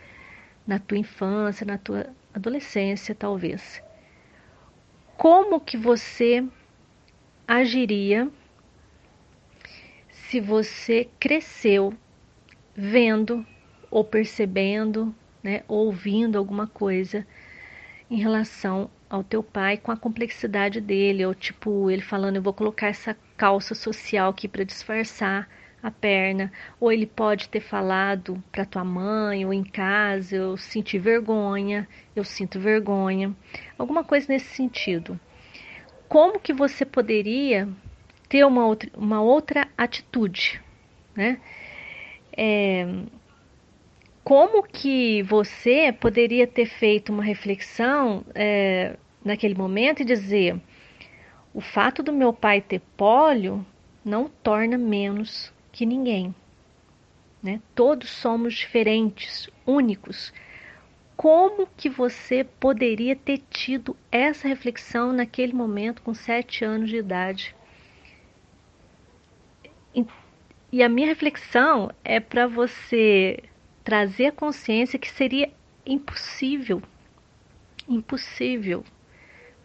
na tua infância, na tua adolescência, talvez. Como que você agiria se você cresceu vendo ou percebendo, né, ouvindo alguma coisa em relação ao teu pai com a complexidade dele, ou tipo ele falando eu vou colocar essa calça social aqui para disfarçar a perna, ou ele pode ter falado para tua mãe ou em casa, eu senti vergonha, eu sinto vergonha, alguma coisa nesse sentido. Como que você poderia ter uma outra, uma outra atitude, né? é, como que você poderia ter feito uma reflexão é, naquele momento e dizer o fato do meu pai ter pólio não torna menos que ninguém. Né? Todos somos diferentes, únicos. como que você poderia ter tido essa reflexão naquele momento com sete anos de idade? E a minha reflexão é para você trazer a consciência que seria impossível, impossível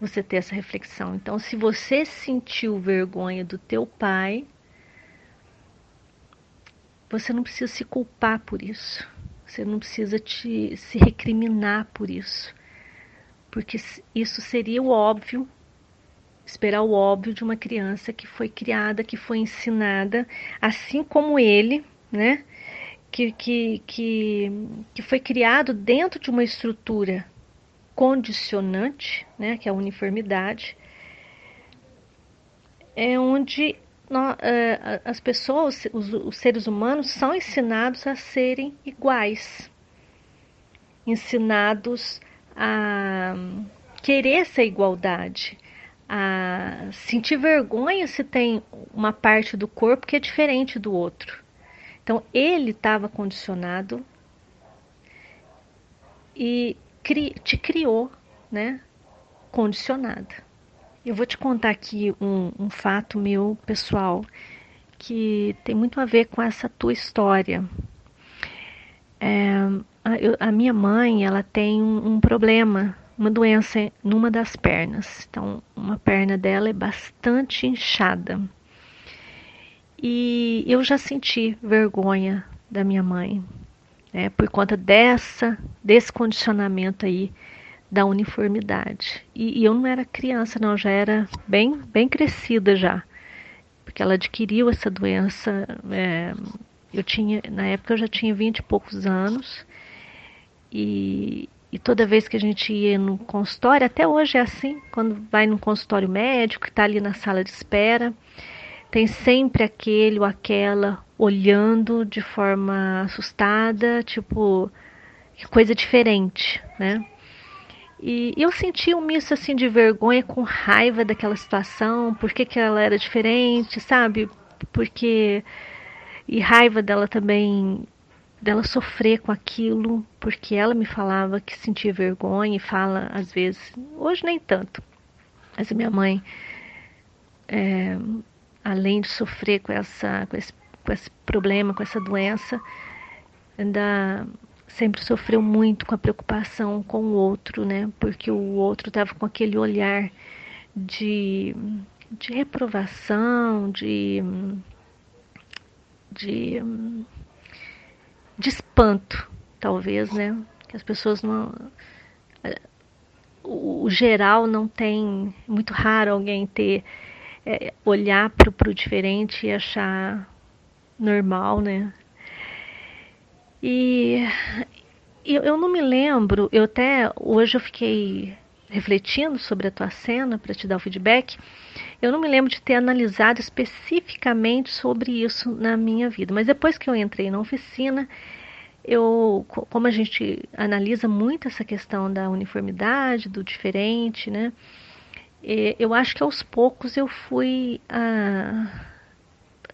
você ter essa reflexão. Então, se você sentiu vergonha do teu pai, você não precisa se culpar por isso. Você não precisa te, se recriminar por isso. Porque isso seria o óbvio, esperar o óbvio de uma criança que foi criada, que foi ensinada, assim como ele, né? Que, que, que, que foi criado dentro de uma estrutura condicionante, né, que é a uniformidade, é onde é, as pessoas, os, os seres humanos, são ensinados a serem iguais, ensinados a querer essa igualdade, a sentir vergonha se tem uma parte do corpo que é diferente do outro. Então ele estava condicionado e cri, te criou, né? Condicionada. Eu vou te contar aqui um, um fato meu pessoal que tem muito a ver com essa tua história. É, a, eu, a, minha mãe, ela tem um, um, problema, uma doença numa das pernas. Então, uma perna dela é bastante inchada. E eu já senti vergonha da minha mãe, né, por conta dessa, desse condicionamento aí da uniformidade. E, e, eu não era criança, não, já era bem, bem crescida já, porque ela adquiriu essa doença. É, eu tinha, na época eu já tinha vinte e poucos anos e, e toda vez que a gente ia no consultório, até hoje é assim, quando vai no consultório médico, está ali na sala de espera, tem sempre aquele ou aquela olhando de forma assustada, tipo, coisa diferente, né? E, eu senti um misto assim de vergonha com raiva daquela situação, porque que ela era diferente, sabe? Porque e raiva dela também dela sofrer com aquilo, porque ela me falava que sentia vergonha e fala às vezes, hoje nem tanto. Mas a minha mãe, é, além de sofrer com essa com esse, com esse problema, com essa doença, ainda sempre sofreu muito com a preocupação com o outro, né? Porque o outro estava com aquele olhar de, de reprovação, de, de, de espanto, talvez, né? Que as pessoas não. O, geral não tem. Muito raro alguém ter. É, olhar para o diferente e achar normal, né? E eu, eu não me lembro, eu até hoje eu fiquei refletindo sobre a tua cena para te dar o feedback. Eu não me lembro de ter analisado especificamente sobre isso na minha vida, mas depois que eu entrei na oficina, eu, como a gente analisa muito essa questão da uniformidade, do diferente, né? Eu acho que aos poucos eu fui ah,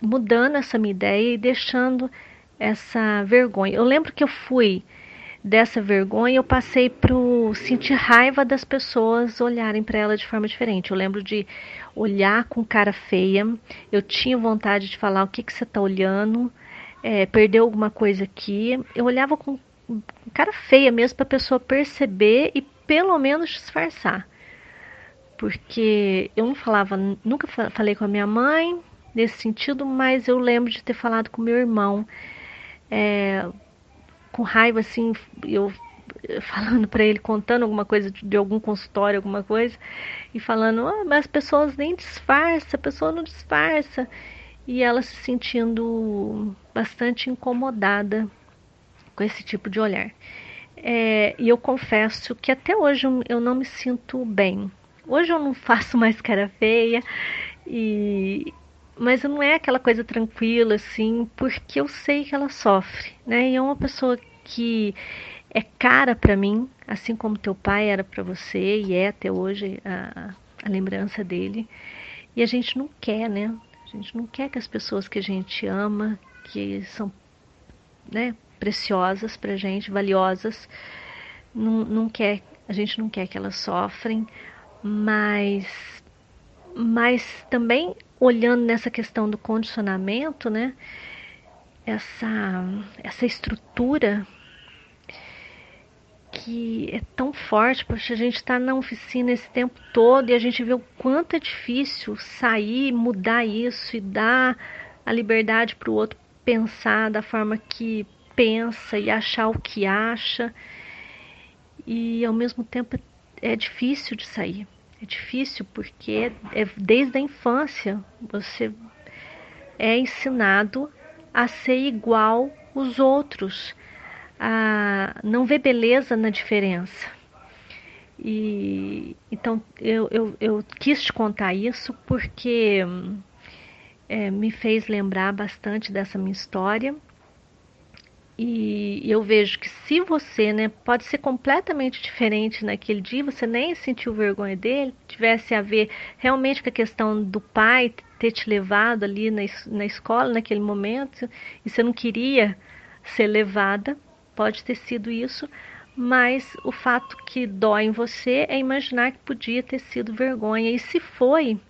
mudando essa minha ideia e deixando essa vergonha. Eu lembro que eu fui dessa vergonha, eu passei pro sentir raiva das pessoas olharem para ela de forma diferente. Eu lembro de olhar com cara feia. Eu tinha vontade de falar o que que você está olhando, é, perdeu alguma coisa aqui. Eu olhava com cara feia mesmo para a pessoa perceber e pelo menos disfarçar. Porque eu não falava, nunca falei com a minha mãe nesse sentido, mas eu lembro de ter falado com meu irmão é, com raiva, assim, eu falando para ele, contando alguma coisa de, de, algum consultório, alguma coisa, e falando, ah, mas as pessoas nem disfarça, a pessoa não disfarça. E ela se sentindo bastante incomodada com esse tipo de olhar. É, e eu confesso que até hoje eu não me sinto bem. Hoje eu não faço mais cara feia e, mas não é aquela coisa tranquila assim, porque eu sei que ela sofre, né? E é uma pessoa que é cara para mim, assim como teu pai era para você e é até hoje a, a lembrança dele. E a gente não quer, né? A gente não quer que as pessoas que a gente ama, que são, né, preciosas pra gente, valiosas, não, não quer, a gente não quer que elas sofrem, mas, mas também olhando nessa questão do condicionamento, né? Essa, essa estrutura que é tão forte, porque a gente está na oficina esse tempo todo e a gente vê o quanto é difícil sair, mudar isso e dar a liberdade para o outro pensar da forma que pensa e achar o que acha. E ao mesmo tempo é difícil de sair. É difícil porque é, desde a infância você é ensinado a ser igual os outros, a não ver beleza na diferença. E então eu, eu, eu quis te contar isso porque é, me fez lembrar bastante dessa minha história e eu vejo que se você, né, pode ser completamente diferente naquele dia, você nem sentiu vergonha dele, tivesse a ver realmente com a questão do pai ter te levado ali na, na escola naquele momento, e você não queria ser levada, pode ter sido isso, mas o fato que dói em você é imaginar que podia ter sido vergonha. E se foi,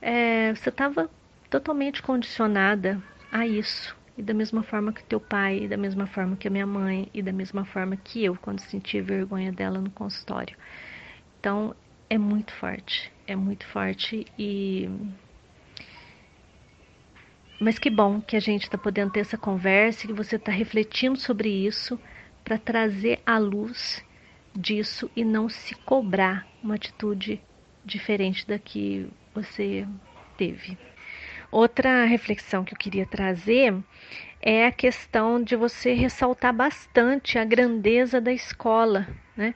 é, você estava totalmente condicionada a isso e da mesma forma que teu pai, e da mesma forma que a minha mãe, e da mesma forma que eu, quando senti vergonha dela no consultório. Então, é muito forte, é muito forte e. Mas que bom que a gente está podendo ter essa conversa, que você está refletindo sobre isso para trazer à luz disso e não se cobrar uma atitude diferente da que você teve. Outra reflexão que eu queria trazer é a questão de você ressaltar bastante a grandeza da escola, né?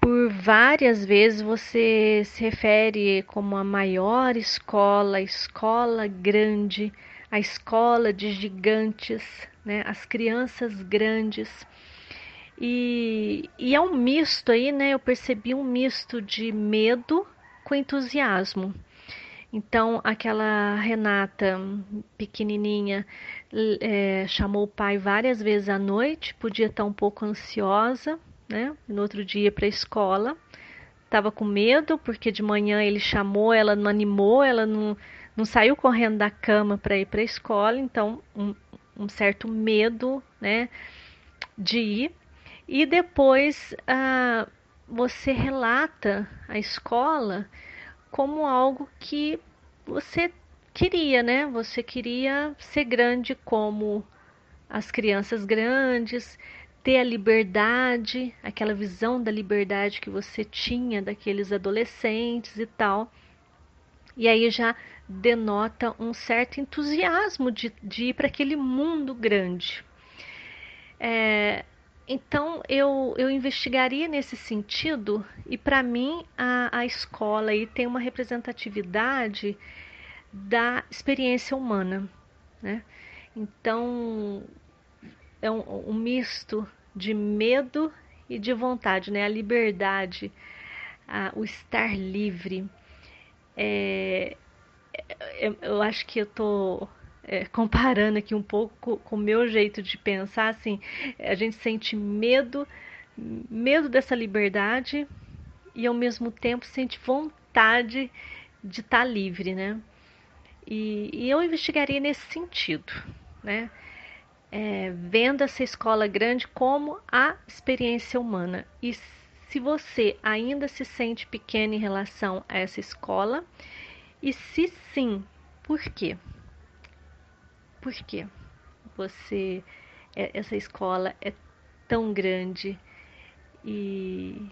Por várias vezes você se refere como a maior escola, a escola grande, a escola de gigantes, né? As crianças grandes. E, e é um misto aí, né? Eu percebi um misto de medo com entusiasmo. Então, aquela Renata pequenininha é, chamou o pai várias vezes à noite, podia estar um pouco ansiosa, né? No outro dia para a escola, estava com medo porque de manhã ele chamou, ela não animou, ela não, não saiu correndo da cama para ir para a escola, então um, um, certo medo, né? De ir. E depois ah, você relata a escola como algo que você queria, né? Você queria ser grande como as crianças grandes, ter a liberdade, aquela visão da liberdade que você tinha daqueles adolescentes e tal. E aí já denota um certo entusiasmo de, de ir para aquele mundo grande. É, então eu, eu investigaria nesse sentido e para mim a, a escola aí tem uma representatividade da experiência humana, né? Então é um, um misto de medo e de vontade, né? A liberdade, a, o estar livre. É, é, eu acho que eu tô é, comparando aqui um pouco com o meu jeito de pensar, assim, a gente sente medo, medo dessa liberdade e ao mesmo tempo sente vontade de estar tá livre, né? E, e, eu investigaria nesse sentido, né? É, vendo essa escola grande como a experiência humana. E se você ainda se sente pequeno em relação a essa escola, e se sim, por quê? Por que você é, essa escola é tão grande e,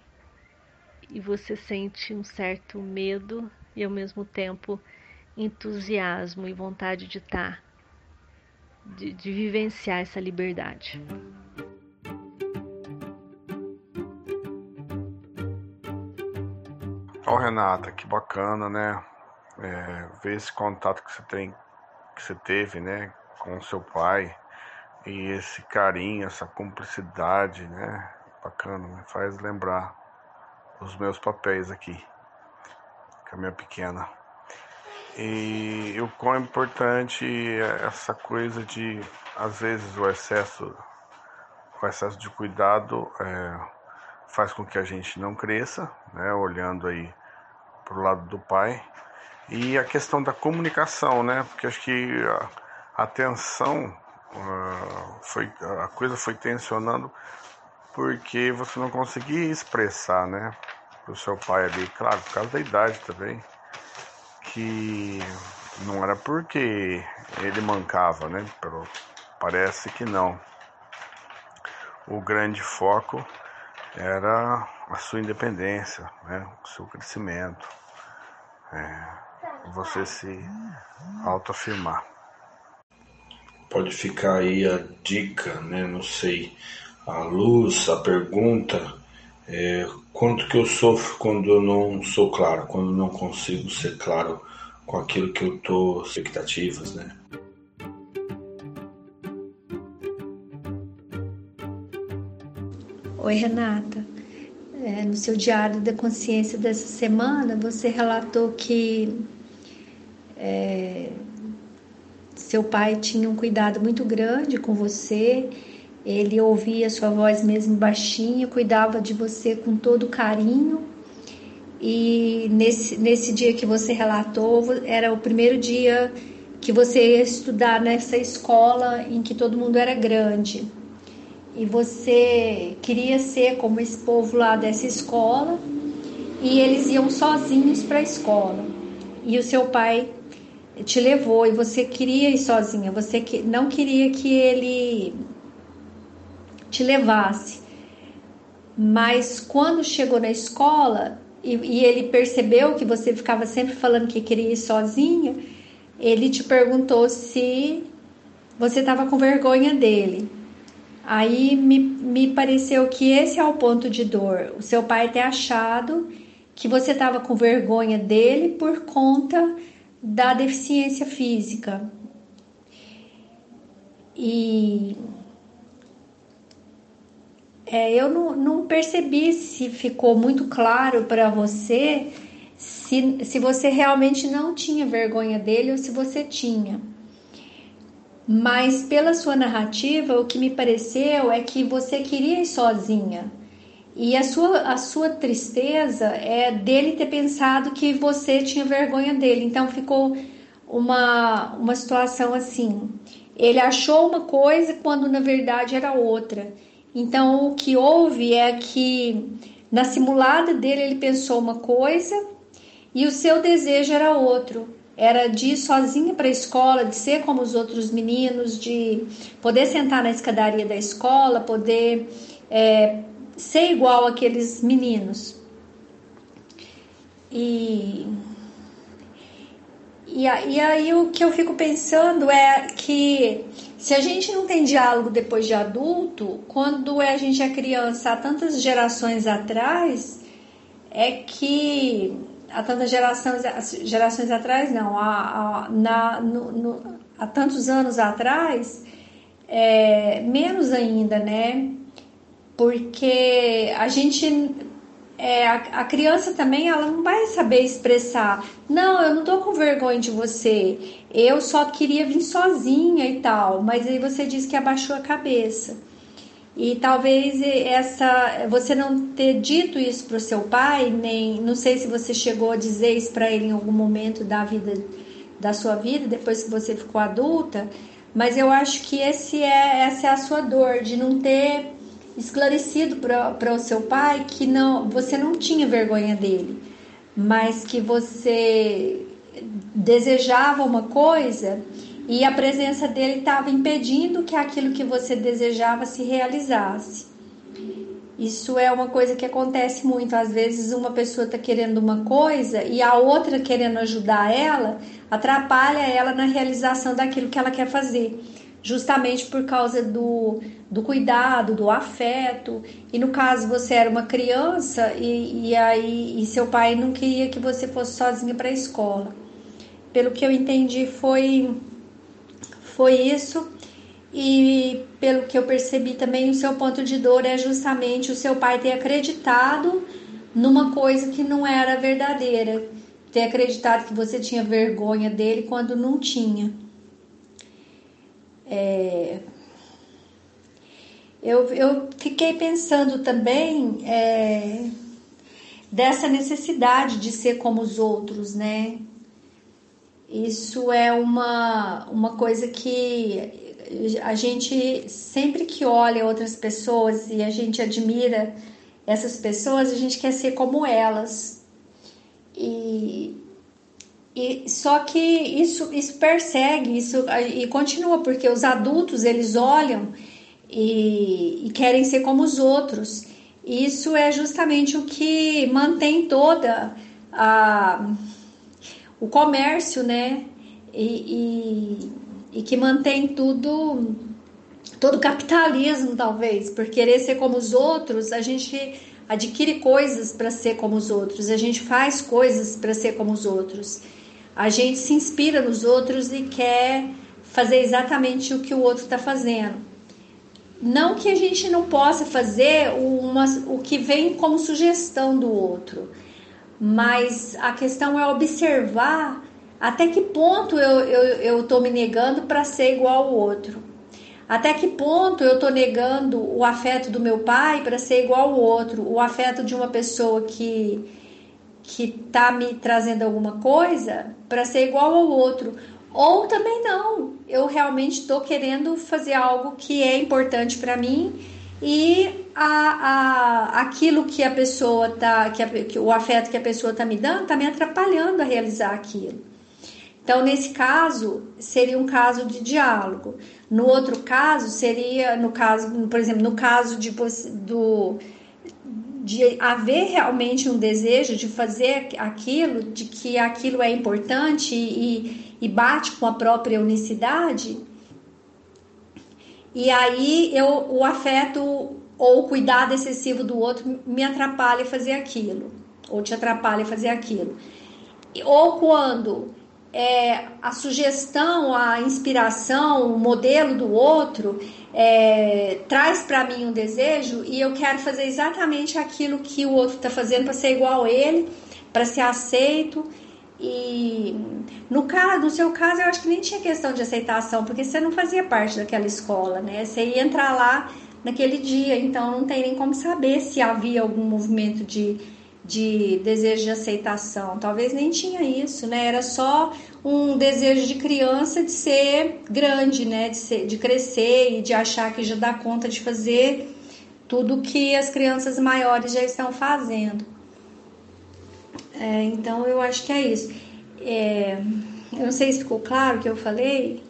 e você sente um certo medo e ao mesmo tempo entusiasmo e vontade de estar, tá, de, de vivenciar essa liberdade. Oh, Renata, que bacana, né? É, ver esse contato que você tem, que você teve, né? Com seu pai e esse carinho, essa cumplicidade, né? Bacana, me faz lembrar os meus papéis aqui, com a minha pequena. E o quão é importante essa coisa de, às vezes, o excesso, o excesso de cuidado é, faz com que a gente não cresça, né? Olhando aí para o lado do pai. E a questão da comunicação, né? Porque acho que a, tensão uh, foi a coisa foi tensionando porque você não conseguia expressar, né? O seu pai ali, claro, por causa da idade também, que não era porque ele mancava, né? Pelo, parece que não. O grande foco era a sua independência, né? o seu crescimento, é, você se autoafirmar. Pode ficar aí a dica, né? Não sei, a luz, a pergunta, é, quanto que eu sofro quando eu não sou claro, quando não consigo ser claro com aquilo que eu tô expectativas, né? Oi, Renata. É, no seu diário da consciência dessa semana, você relatou que é, seu pai tinha um cuidado muito grande com você, ele ouvia sua voz mesmo baixinha, cuidava de você com todo carinho. E nesse, nesse dia que você relatou, era o primeiro dia que você ia estudar nessa escola em que todo mundo era grande. E você queria ser como esse povo lá dessa escola e eles iam sozinhos para a escola. E o seu pai te levou e você queria ir sozinha, você não queria que ele te levasse. Mas quando chegou na escola e, e ele percebeu que você ficava sempre falando que queria ir sozinha, ele te perguntou se você estava com vergonha dele. Aí me, me pareceu que esse é o ponto de dor. O seu pai ter achado que você estava com vergonha dele por conta da deficiência física. E é, eu não, não, percebi se ficou muito claro para você se, se você realmente não tinha vergonha dele ou se você tinha. Mas pela sua narrativa, o que me pareceu é que você queria ir sozinha. E a sua, a sua tristeza é dele ter pensado que você tinha vergonha dele. Então ficou uma, uma situação assim. Ele achou uma coisa quando na verdade era outra. Então o que houve é que na simulada dele ele pensou uma coisa e o seu desejo era outro era de ir sozinha para a escola, de ser como os outros meninos, de poder sentar na escadaria da escola, poder é, ser igual aqueles meninos. E, e, e aí o que eu fico pensando é que se a gente não tem diálogo depois de adulto, quando a gente é criança há tantas gerações atrás, é que há tantas gerações, gerações atrás, não, há, há, na, no, no, há tantos anos atrás, é, menos ainda, né? Porque a gente, é, a, a, criança também, ela não vai saber expressar, não, eu não tô com vergonha de você, eu só queria vir sozinha e tal, mas aí você diz que abaixou a cabeça. E talvez essa você não ter dito isso para o seu pai, nem não sei se você chegou a dizer isso para ele em algum momento da vida da sua vida, depois que você ficou adulta, mas eu acho que esse é essa é a sua dor de não ter esclarecido para o seu pai que não você não tinha vergonha dele, mas que você desejava uma coisa e a presença dele estava impedindo que aquilo que você desejava se realizasse. Isso é uma coisa que acontece muito. Às vezes, uma pessoa está querendo uma coisa e a outra querendo ajudar ela atrapalha ela na realização daquilo que ela quer fazer, justamente por causa do, do cuidado, do afeto. E no caso, você era uma criança e, e aí e seu pai não queria que você fosse sozinha para a escola. Pelo que eu entendi, foi foi isso. E pelo que eu percebi também, o seu ponto de dor é justamente o seu pai ter acreditado numa coisa que não era verdadeira, ter acreditado que você tinha vergonha dele quando não tinha. É... eu, eu fiquei pensando também é, dessa necessidade de ser como os outros, né? Isso é uma, uma coisa que a gente sempre que olha outras pessoas e a gente admira essas pessoas, a gente quer ser como elas. E, e só que isso, isso persegue, isso e continua, porque os adultos eles olham e, e querem ser como os outros. Isso é justamente o que mantém toda a o comércio, né? E, e, e que mantém tudo, todo o capitalismo, talvez, por querer ser como os outros, a gente adquire coisas para ser como os outros, a gente faz coisas para ser como os outros, a gente se inspira nos outros e quer fazer exatamente o que o outro está fazendo. Não que a gente não possa fazer uma, o que vem como sugestão do outro, mas a questão é observar até que ponto eu estou me negando para ser igual ao outro. Até que ponto eu estou negando o afeto do meu pai para ser igual ao outro, o afeto de uma pessoa que que está me trazendo alguma coisa para ser igual ao outro. Ou também não, eu realmente estou querendo fazer algo que é importante para mim e a, a, aquilo que a pessoa tá, que, a, que o afeto que a pessoa está me dando está me atrapalhando a realizar aquilo. Então, nesse caso, seria um caso de diálogo. No outro caso, seria, no caso, por exemplo, no caso de, do, de haver realmente um desejo de fazer aquilo, de que aquilo é importante e, e bate com a própria unicidade, e aí eu, o afeto ou o cuidado excessivo do outro me atrapalha fazer aquilo, ou te atrapalha fazer aquilo. Ou quando é, a sugestão, a inspiração, o modelo do outro é, traz para mim um desejo e eu quero fazer exatamente aquilo que o outro está fazendo para ser igual a ele, para ser aceito e no caso, no seu caso, eu acho que nem tinha questão de aceitação, porque você não fazia parte daquela escola, né? Você ia entrar lá naquele dia, então não tem nem como saber se havia algum movimento de, de desejo de aceitação. Talvez nem tinha isso, né? Era só um desejo de criança de ser grande, né? De, ser, de crescer e de achar que já dá conta de fazer tudo que as crianças maiores já estão fazendo. É, então eu acho que é isso. É, eu não sei se ficou claro o que eu falei.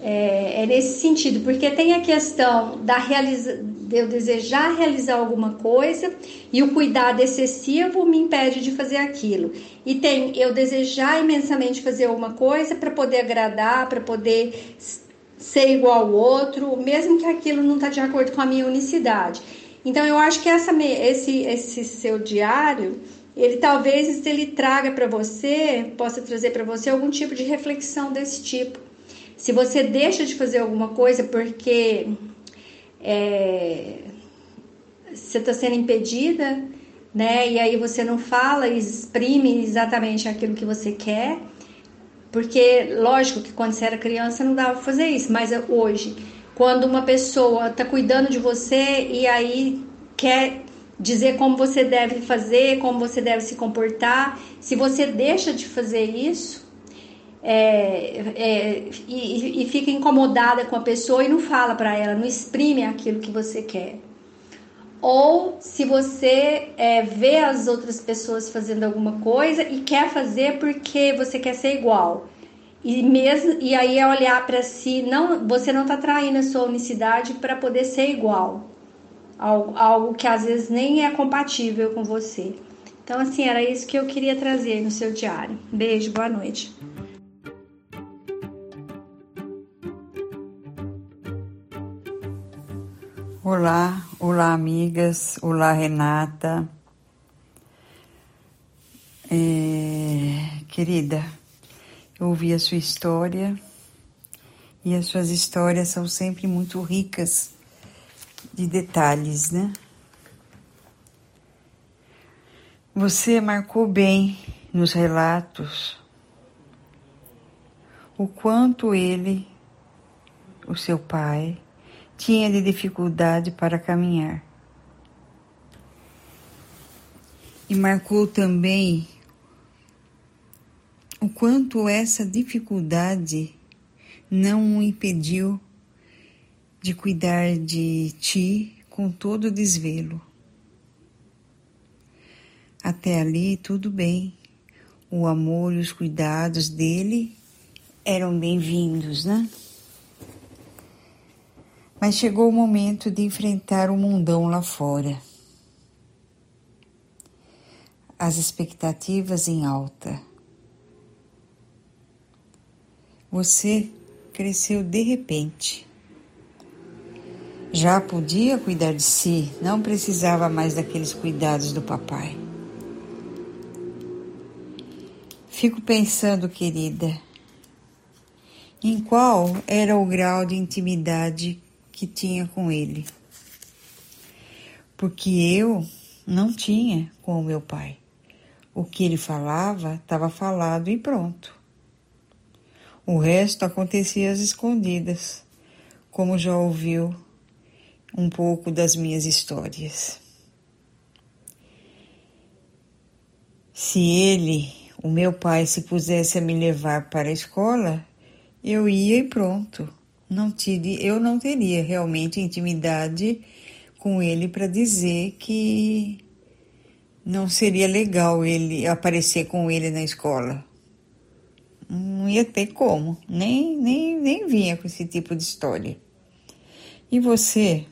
É, é, nesse sentido, porque tem a questão da realiza, de eu desejar realizar alguma coisa e o cuidado excessivo me impede de fazer aquilo. E tem eu desejar imensamente fazer alguma coisa para poder agradar, para poder ser igual ao outro, mesmo que aquilo não está de acordo com a minha unicidade. Então eu acho que essa, esse, esse seu diário ele talvez ele traga para você, possa trazer para você algum tipo de reflexão desse tipo. Se você deixa de fazer alguma coisa porque é, você está sendo impedida, né? E aí você não fala, exprime exatamente aquilo que você quer, porque lógico que quando você era criança não dava para fazer isso, mas hoje, quando uma pessoa está cuidando de você e aí quer dizer como você deve fazer, como você deve se comportar. Se você deixa de fazer isso é, é, e, e, fica incomodada com a pessoa e não fala para ela, não exprime aquilo que você quer. Ou se você é, vê as outras pessoas fazendo alguma coisa e quer fazer porque você quer ser igual. E mesmo e aí é olhar para si, não, você não está traindo a sua unicidade para poder ser igual algo, algo que às vezes nem é compatível com você. Então, assim, era isso que eu queria trazer no seu diário. Beijo, boa noite. Olá, olá, amigas, olá, Renata. É, querida, eu ouvi a sua história e as suas histórias são sempre muito ricas de detalhes, né? Você marcou bem nos relatos o quanto ele, o seu pai, tinha de dificuldade para caminhar. E marcou também o quanto essa dificuldade não o impediu de cuidar de ti com todo desvelo. Até ali tudo bem, o amor e os cuidados dele eram bem-vindos, né? Mas chegou o momento de enfrentar o mundão lá fora. As expectativas em alta. Você cresceu de repente. Já podia cuidar de si, não precisava mais daqueles cuidados do papai. Fico pensando, querida, em qual era o grau de intimidade que tinha com ele. Porque eu não tinha com o meu pai. O que ele falava estava falado e pronto. O resto acontecia às escondidas, como já ouviu um pouco das minhas histórias. Se ele, o meu pai, se pusesse a me levar para a escola, eu ia e pronto não tive, eu não teria realmente intimidade com ele para dizer que não seria legal ele aparecer com ele na escola. Não ia ter como, nem, nem, nem vinha com esse tipo de história. E você?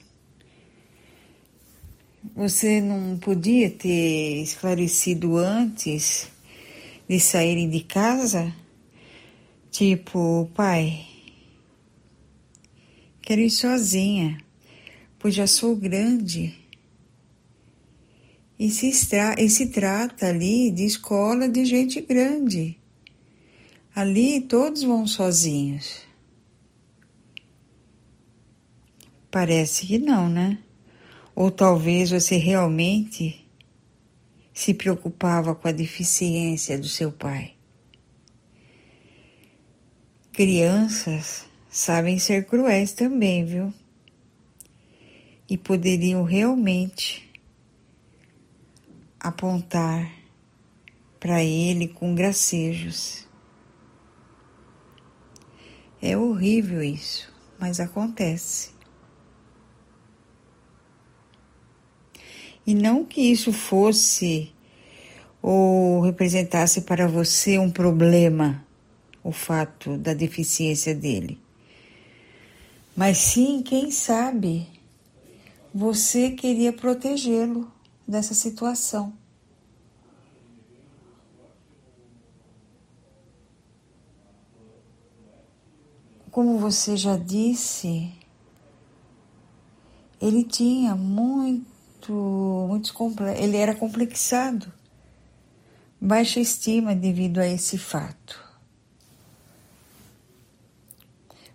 Você não podia ter esclarecido antes de saírem de casa? Tipo, pai, Quero ir sozinha, pois já sou grande. E se, e se trata ali de escola de gente grande. Ali todos vão sozinhos. Parece que não, né? Ou talvez você realmente se preocupava com a deficiência do seu pai. Crianças sabem ser cruéis também, viu? E poderiam realmente apontar para ele com gracejos. É horrível isso, mas acontece. E não que isso fosse ou representasse para você um problema, o fato da deficiência dele. Mas sim, quem sabe, você queria protegê-lo dessa situação. Como você já disse, ele tinha muito, muitos ele era complexado, baixa estima devido a esse fato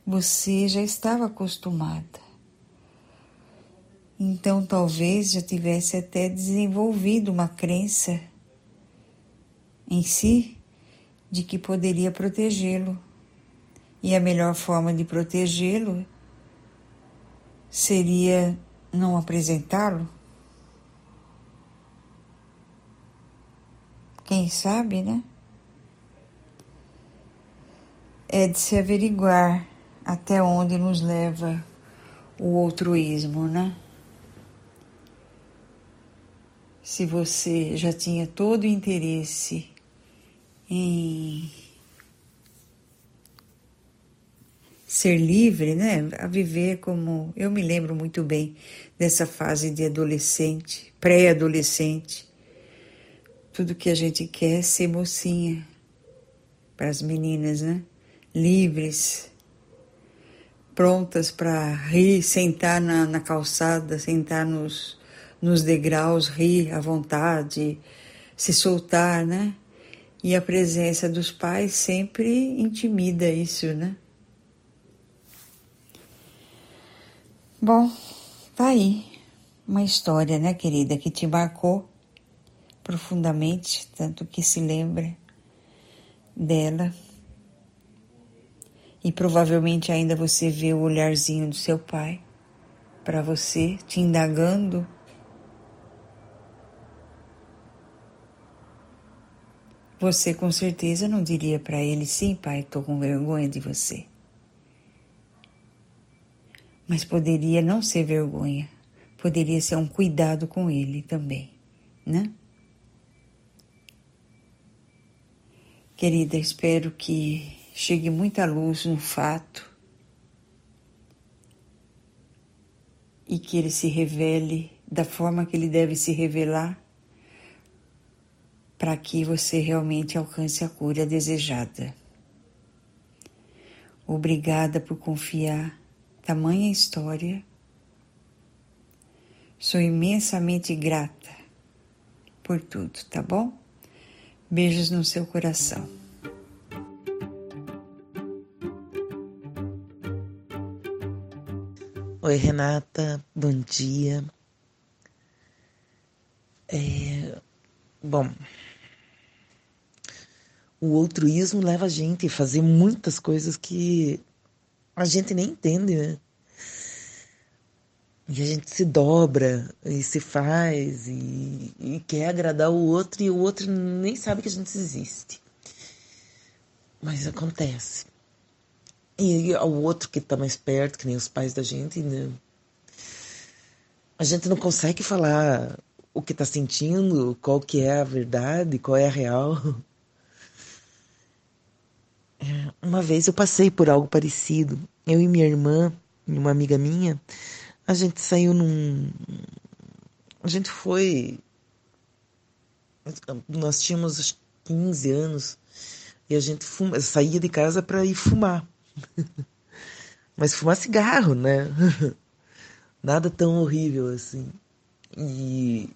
você já estava acostumada. Então talvez já tivesse até desenvolvido uma crença em si de que poderia protegê-lo. E a melhor forma de protegê-lo seria não apresentá-lo? Quem sabe, né? É de se averiguar até onde nos leva o altruísmo, né? Se você já tinha todo o interesse em ser livre, né? A viver como. Eu me lembro muito bem dessa fase de adolescente, pré-adolescente. Tudo que a gente quer é ser mocinha para as meninas, né? Livres prontas para rir, sentar na, na, calçada, sentar nos, nos degraus, rir à vontade, se soltar, né? E a presença dos pais sempre intimida isso, né? Bom, tá aí uma história, né, querida, que te marcou profundamente, tanto que se lembra dela e provavelmente ainda você vê o olharzinho do seu pai. para você, te indagando, você com certeza não diria para ele: sim, pai, estou com vergonha de você. Mas poderia não ser vergonha, poderia ser um cuidado com ele também, né? Querida, espero que chegue muita luz no fato e que ele se revele da forma que ele deve se revelar para que você realmente alcance a cura desejada. Obrigada por confiar tamanha história. Sou imensamente grata por tudo, tá bom? Beijos no seu coração. Oi, Renata, bom dia. É, bom, o altruísmo leva a gente a fazer muitas coisas que a gente nem entende, né? E a gente se dobra e se faz e, e quer agradar o outro e o outro nem sabe que a gente existe. Mas acontece. E o outro que está mais perto, que nem os pais da gente, né? a gente não consegue falar o que está sentindo, qual que é a verdade, qual é a real. É, uma vez eu passei por algo parecido. Eu e minha irmã, e uma amiga minha, a gente saiu num. A gente foi. Nós tínhamos 15 anos e a gente fuma... saía de casa para ir fumar. *laughs* Mas fumar cigarro, né? *laughs* Nada tão horrível assim. E,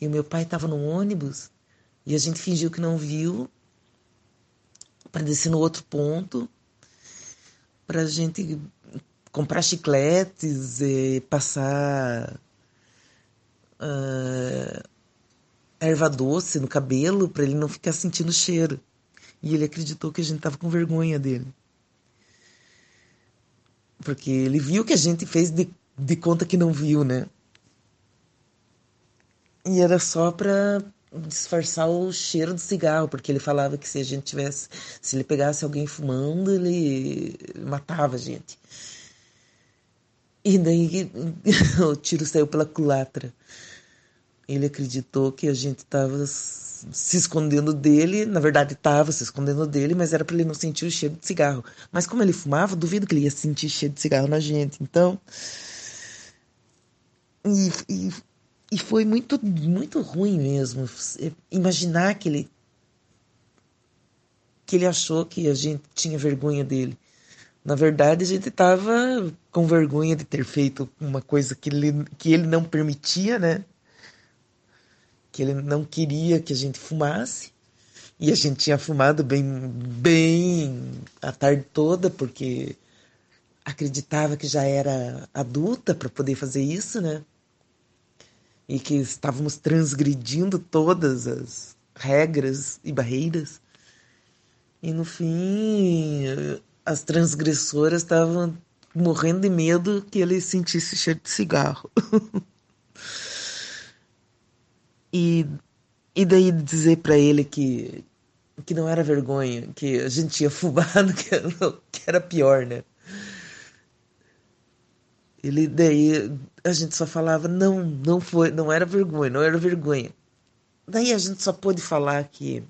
e o meu pai estava no ônibus e a gente fingiu que não viu para descer no outro ponto para a gente comprar chicletes e passar uh, erva doce no cabelo para ele não ficar sentindo cheiro. E ele acreditou que a gente tava com vergonha dele. Porque ele viu que a gente fez de, de conta que não viu, né? E era só para disfarçar o cheiro do cigarro, porque ele falava que se a gente tivesse, se ele pegasse alguém fumando, ele matava a gente. E daí *laughs* o tiro saiu pela culatra. Ele acreditou que a gente estava se escondendo dele, na verdade estava se escondendo dele, mas era para ele não sentir o cheiro de cigarro. Mas como ele fumava, duvido que ele ia sentir cheiro de cigarro na gente. Então, e, e e foi muito, muito ruim mesmo. Imaginar que ele, que ele achou que a gente tinha vergonha dele. Na verdade, a gente estava com vergonha de ter feito uma coisa que ele, que ele não permitia, né? Que ele não queria que a gente fumasse. E a gente tinha fumado bem, bem a tarde toda, porque acreditava que já era adulta para poder fazer isso, né? e que estávamos transgredindo todas as regras e barreiras. E no fim, as transgressoras estavam morrendo de medo que ele sentisse cheiro de cigarro. *laughs* e, e daí dizer para ele que, que não era vergonha, que a gente tinha fumado, *laughs* que era, que era pior, né? Ele daí a gente só falava não, não foi, não era vergonha, não era vergonha. Daí a gente só pôde falar que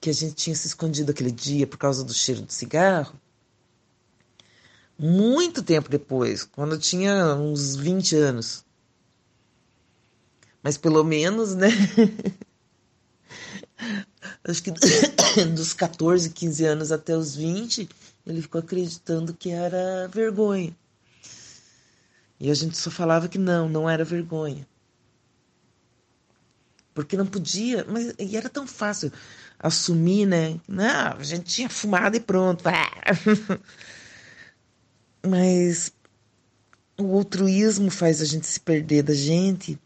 que a gente tinha se escondido aquele dia por causa do cheiro do cigarro. Muito tempo depois, quando eu tinha uns 20 anos. Mas pelo menos, né? *laughs* Acho que *coughs* dos 14, 15 anos até os 20, ele ficou acreditando que era vergonha. E a gente só falava que não, não era vergonha. Porque não podia, mas e era tão fácil assumir, né? Não, a gente tinha fumado e pronto. *laughs* mas o altruísmo faz a gente se perder da gente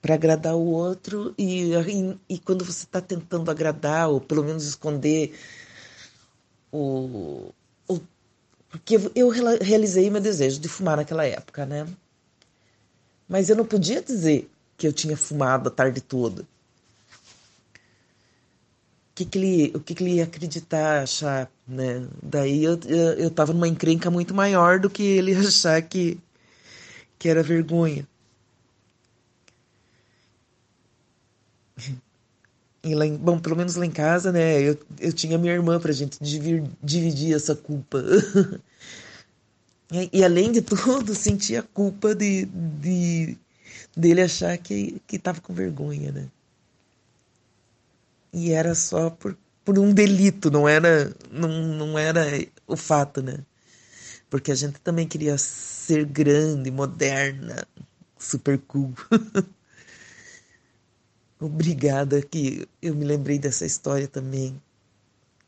para agradar o outro e, e, e quando você está tentando agradar ou pelo menos esconder o, o porque eu realizei meu desejo de fumar naquela época, né? Mas eu não podia dizer que eu tinha fumado a tarde toda. O que, que, ele, o que, que ele ia acreditar, achar, né? Daí eu, eu, eu tava numa encrenca muito maior do que ele *laughs* achar que, que era vergonha. Lá bom, pelo menos lá em casa, né, eu, eu tinha minha irmã pra gente dividir, dividir essa culpa. *laughs* e, e, além de tudo, sentia a culpa de, de dele achar que, que tava com vergonha, né? E era só por, por um delito, não era, não, não era o fato, né? Porque a gente também queria ser grande, moderna, super cool. *laughs* Obrigada que eu me lembrei dessa história também.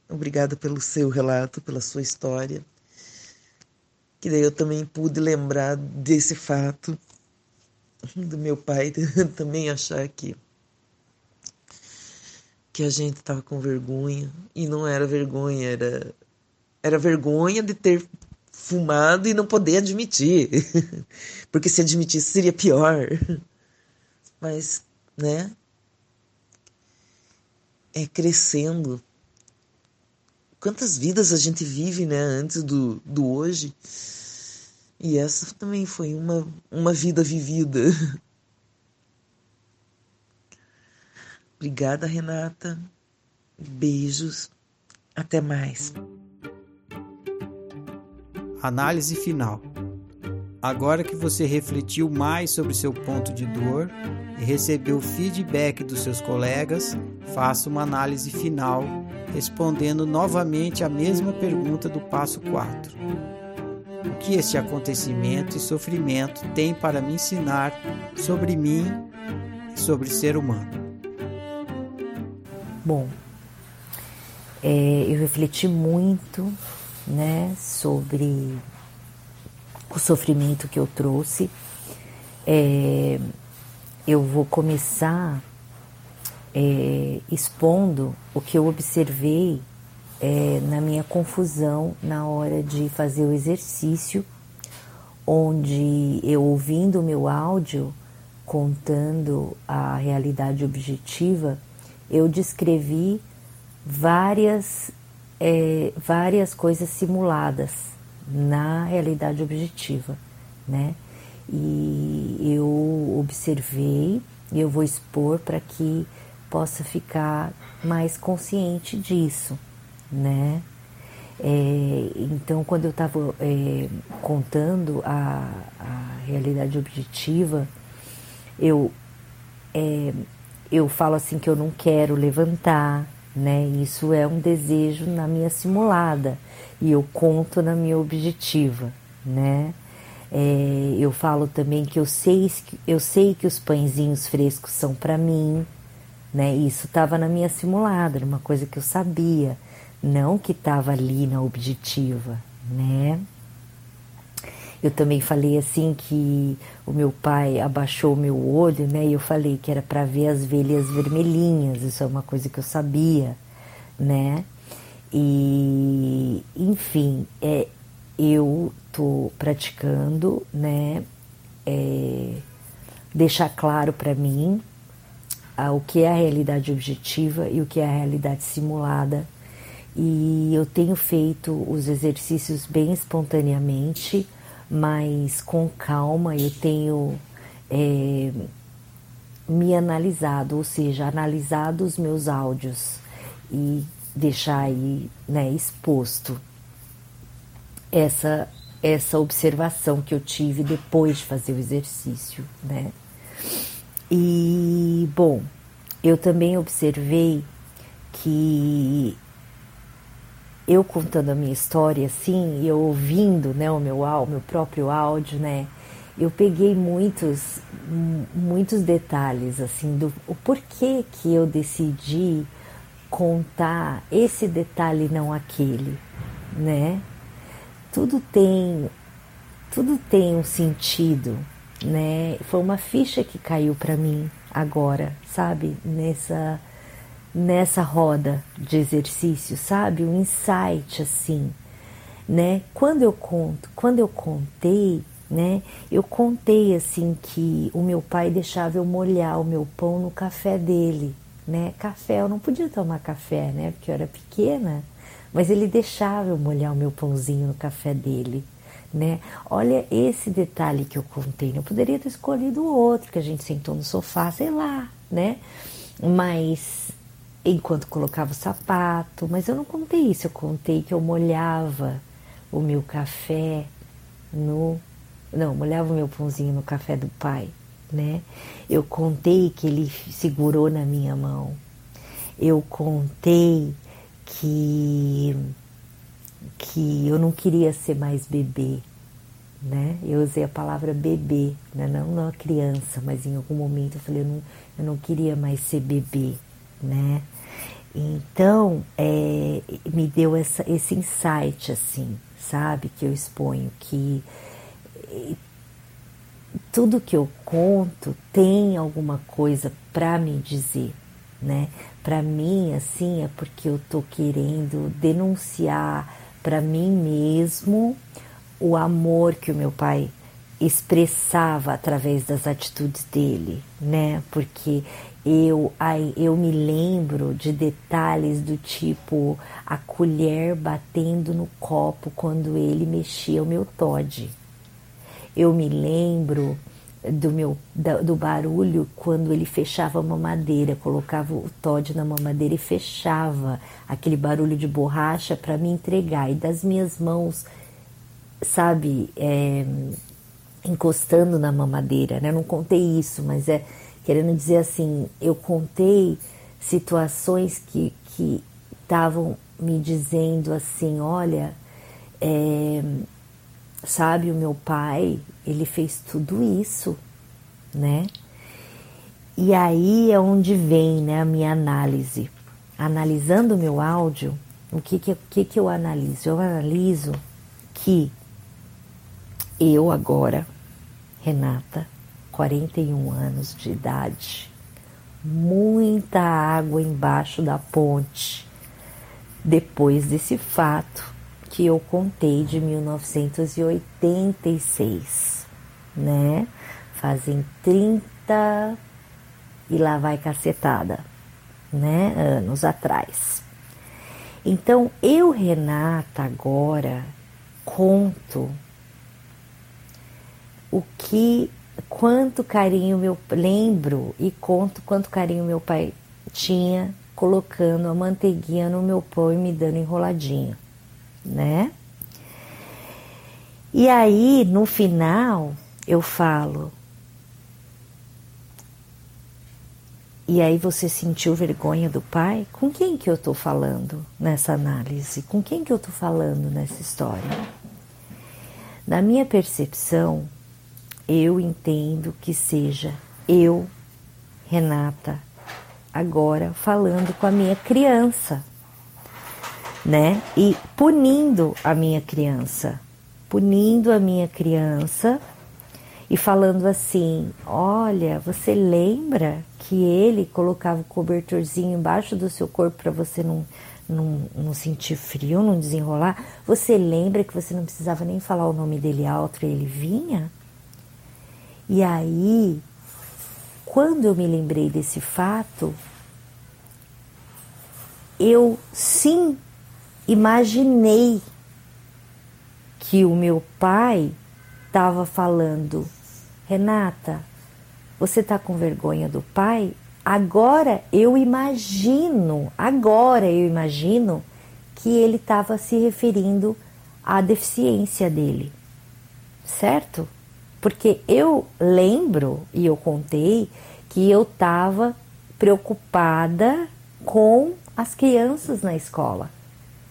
Obrigada pelo seu relato, pela sua história. Que daí eu também pude lembrar desse fato do meu pai *laughs* também achar que que a gente estava com vergonha e não era vergonha, era era vergonha de ter fumado e não poder admitir. *laughs* Porque se admitisse seria pior. Mas, né? É crescendo. Quantas vidas a gente vive, né, antes do, do hoje. E essa também foi uma, uma vida vivida. *laughs* Obrigada, Renata. Beijos. Até mais. Análise final. Agora que você refletiu mais sobre seu ponto de dor e recebeu feedback dos seus colegas, faça uma análise final, respondendo novamente a mesma pergunta do passo 4. O que este acontecimento e sofrimento tem para me ensinar sobre mim e sobre ser humano? Bom, é, eu refleti muito né, sobre o sofrimento que eu trouxe. É, eu vou começar é, expondo o que eu observei é, na minha confusão na hora de fazer o exercício, onde eu ouvindo o meu áudio contando a realidade objetiva, eu descrevi várias, é, várias coisas simuladas na realidade objetiva, né? E eu observei e eu vou expor para que possa ficar mais consciente disso, né? É, então, quando eu estava é, contando a, a, realidade objetiva, eu, é, eu falo assim que eu não quero levantar, né? Isso é um desejo na minha simulada e eu conto na minha objetiva, né? É, eu falo também que eu sei, eu sei que os pãezinhos frescos são para mim, né? Isso estava na minha simulada, era uma coisa que eu sabia, não que estava ali na objetiva, né? Eu também falei assim que o meu pai abaixou o meu olho, né? E eu falei que era para ver as velhas vermelhinhas, isso é uma coisa que eu sabia, né? E, enfim, é, eu tô praticando, né? É, deixar claro para mim o que é a realidade objetiva e o que é a realidade simulada. E eu tenho feito os exercícios bem espontaneamente, mas com calma. Eu tenho é, me analisado, ou seja, analisado os meus áudios e deixar aí né, exposto essa essa observação que eu tive depois de fazer o exercício, né? E bom, eu também observei que eu contando a minha história assim, eu ouvindo, né, o meu o meu próprio áudio, né, eu peguei muitos muitos detalhes assim do o porquê que eu decidi contar esse detalhe não aquele, né? Tudo tem tudo tem um sentido, né? Foi uma ficha que caiu para mim agora, sabe? Nessa nessa roda de exercício, sabe? Um insight assim. né? Quando eu conto, quando eu contei, né? Eu contei assim que o meu pai deixava eu molhar o meu pão no café dele, né? Café, eu não podia tomar café, né? Porque eu era pequena, mas ele deixava eu molhar o meu pãozinho no café dele, né? Olha esse detalhe que eu contei. Eu poderia ter escolhido outro, que a gente sentou no sofá, sei lá, né? Mas enquanto colocava o sapato, mas eu não contei isso, eu contei que eu molhava o meu café no não, molhava o meu pãozinho no café do pai, né? Eu contei que ele segurou na minha mão. Eu contei que que eu não queria ser mais bebê, né? Eu usei a palavra bebê, né? não, não criança, mas em algum momento eu falei eu não, eu não queria mais ser bebê, né? Então é, me deu essa, esse insight assim, sabe, que eu exponho que tudo que eu conto tem alguma coisa para me dizer, né? Para mim, assim, é porque eu tô querendo denunciar para mim mesmo o amor que o meu pai expressava através das atitudes dele, né? Porque eu, eu me lembro de detalhes do tipo a colher batendo no copo quando ele mexia o meu Todd eu me lembro do meu do barulho quando ele fechava a mamadeira, colocava o Todd na mamadeira e fechava aquele barulho de borracha para me entregar e das minhas mãos, sabe, é, encostando na mamadeira, né? Eu não contei isso, mas é querendo dizer assim, eu contei situações que que estavam me dizendo assim, olha, é, sabe, o meu pai, ele fez tudo isso, né? E aí é onde vem né, a minha análise. Analisando o meu áudio, o que que, que que eu analiso? Eu analiso que eu agora, Renata, 41 anos de idade, muita água embaixo da ponte, depois desse fato, que eu contei de 1986, né? Fazem 30 e lá vai cacetada, né? Anos atrás. Então, eu, Renata, agora conto o que, quanto carinho meu, lembro e conto quanto carinho meu pai tinha colocando a manteiguinha no meu pão e me dando enroladinho né? E aí, no final, eu falo. E aí você sentiu vergonha do pai? Com quem que eu estou falando nessa análise? Com quem que eu estou falando nessa história? Na minha percepção, eu entendo que seja eu, Renata, agora falando com a minha criança né? E punindo a minha criança, punindo a minha criança e falando assim: olha, você lembra que ele colocava o cobertorzinho embaixo do seu corpo para você não, não, não sentir frio, não desenrolar? Você lembra que você não precisava nem falar o nome dele alto e ele vinha? E aí, quando eu me lembrei desse fato, eu sim imaginei que o meu pai estava falando: Renata, você está com vergonha do pai? Agora eu imagino, agora eu imagino que ele estava se referindo à deficiência dele, certo? Porque eu lembro e eu contei que eu estava preocupada com as crianças na escola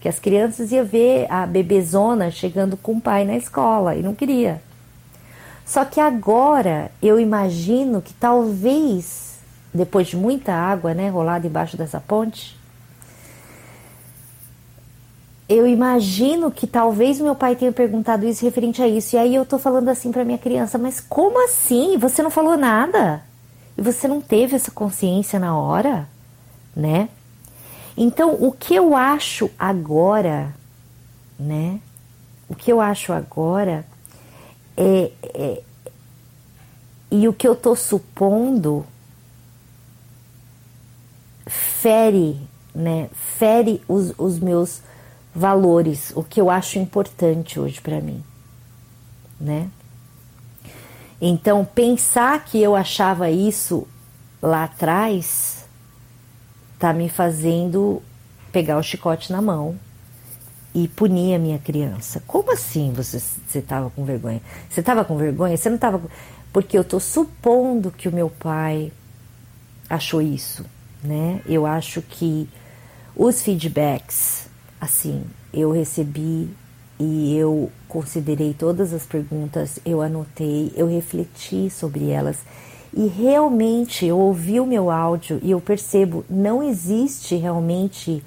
que as crianças iam ver a bebezona chegando com o pai na escola e não queria. Só que agora eu imagino que talvez, depois de muita água né, rolada embaixo dessa ponte, eu imagino que talvez meu pai tenha perguntado isso referente a isso. E aí eu tô falando assim para minha criança, mas como assim? Você não falou nada? E você não teve essa consciência na hora, né? Então, o que eu acho agora, né, o que eu acho agora é, é e o que eu estou supondo fere, né? Fere os, os meus valores, o que eu acho importante hoje para mim, né? Então, pensar que eu achava isso lá atrás tá me fazendo pegar o chicote na mão e punir a minha criança. Como assim você estava com vergonha? Você estava com vergonha? Você não estava. Porque eu estou supondo que o meu pai achou isso, né? Eu acho que os feedbacks, assim, eu recebi e eu considerei todas as perguntas, eu anotei, eu refleti sobre elas e realmente eu ouvi o meu áudio e eu percebo não existe realmente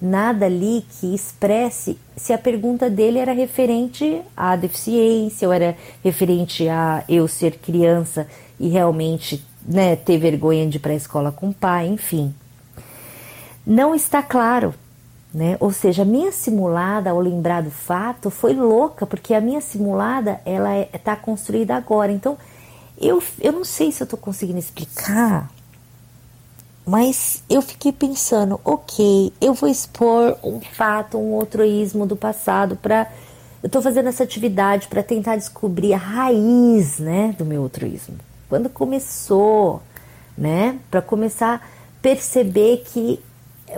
nada ali que expresse se a pergunta dele era referente à deficiência ou era referente a eu ser criança e realmente né, ter vergonha de ir para a escola com o pai, enfim. Não está claro, né? Ou seja, a minha simulada ao lembrar do fato foi louca, porque a minha simulada ela está é, construída agora. Então, eu, eu não sei se eu estou conseguindo explicar mas eu fiquei pensando, ok, eu vou expor um fato, um outroísmo do passado para eu estou fazendo essa atividade para tentar descobrir a raiz, né, do meu outroísmo. Quando começou, né, para começar a perceber que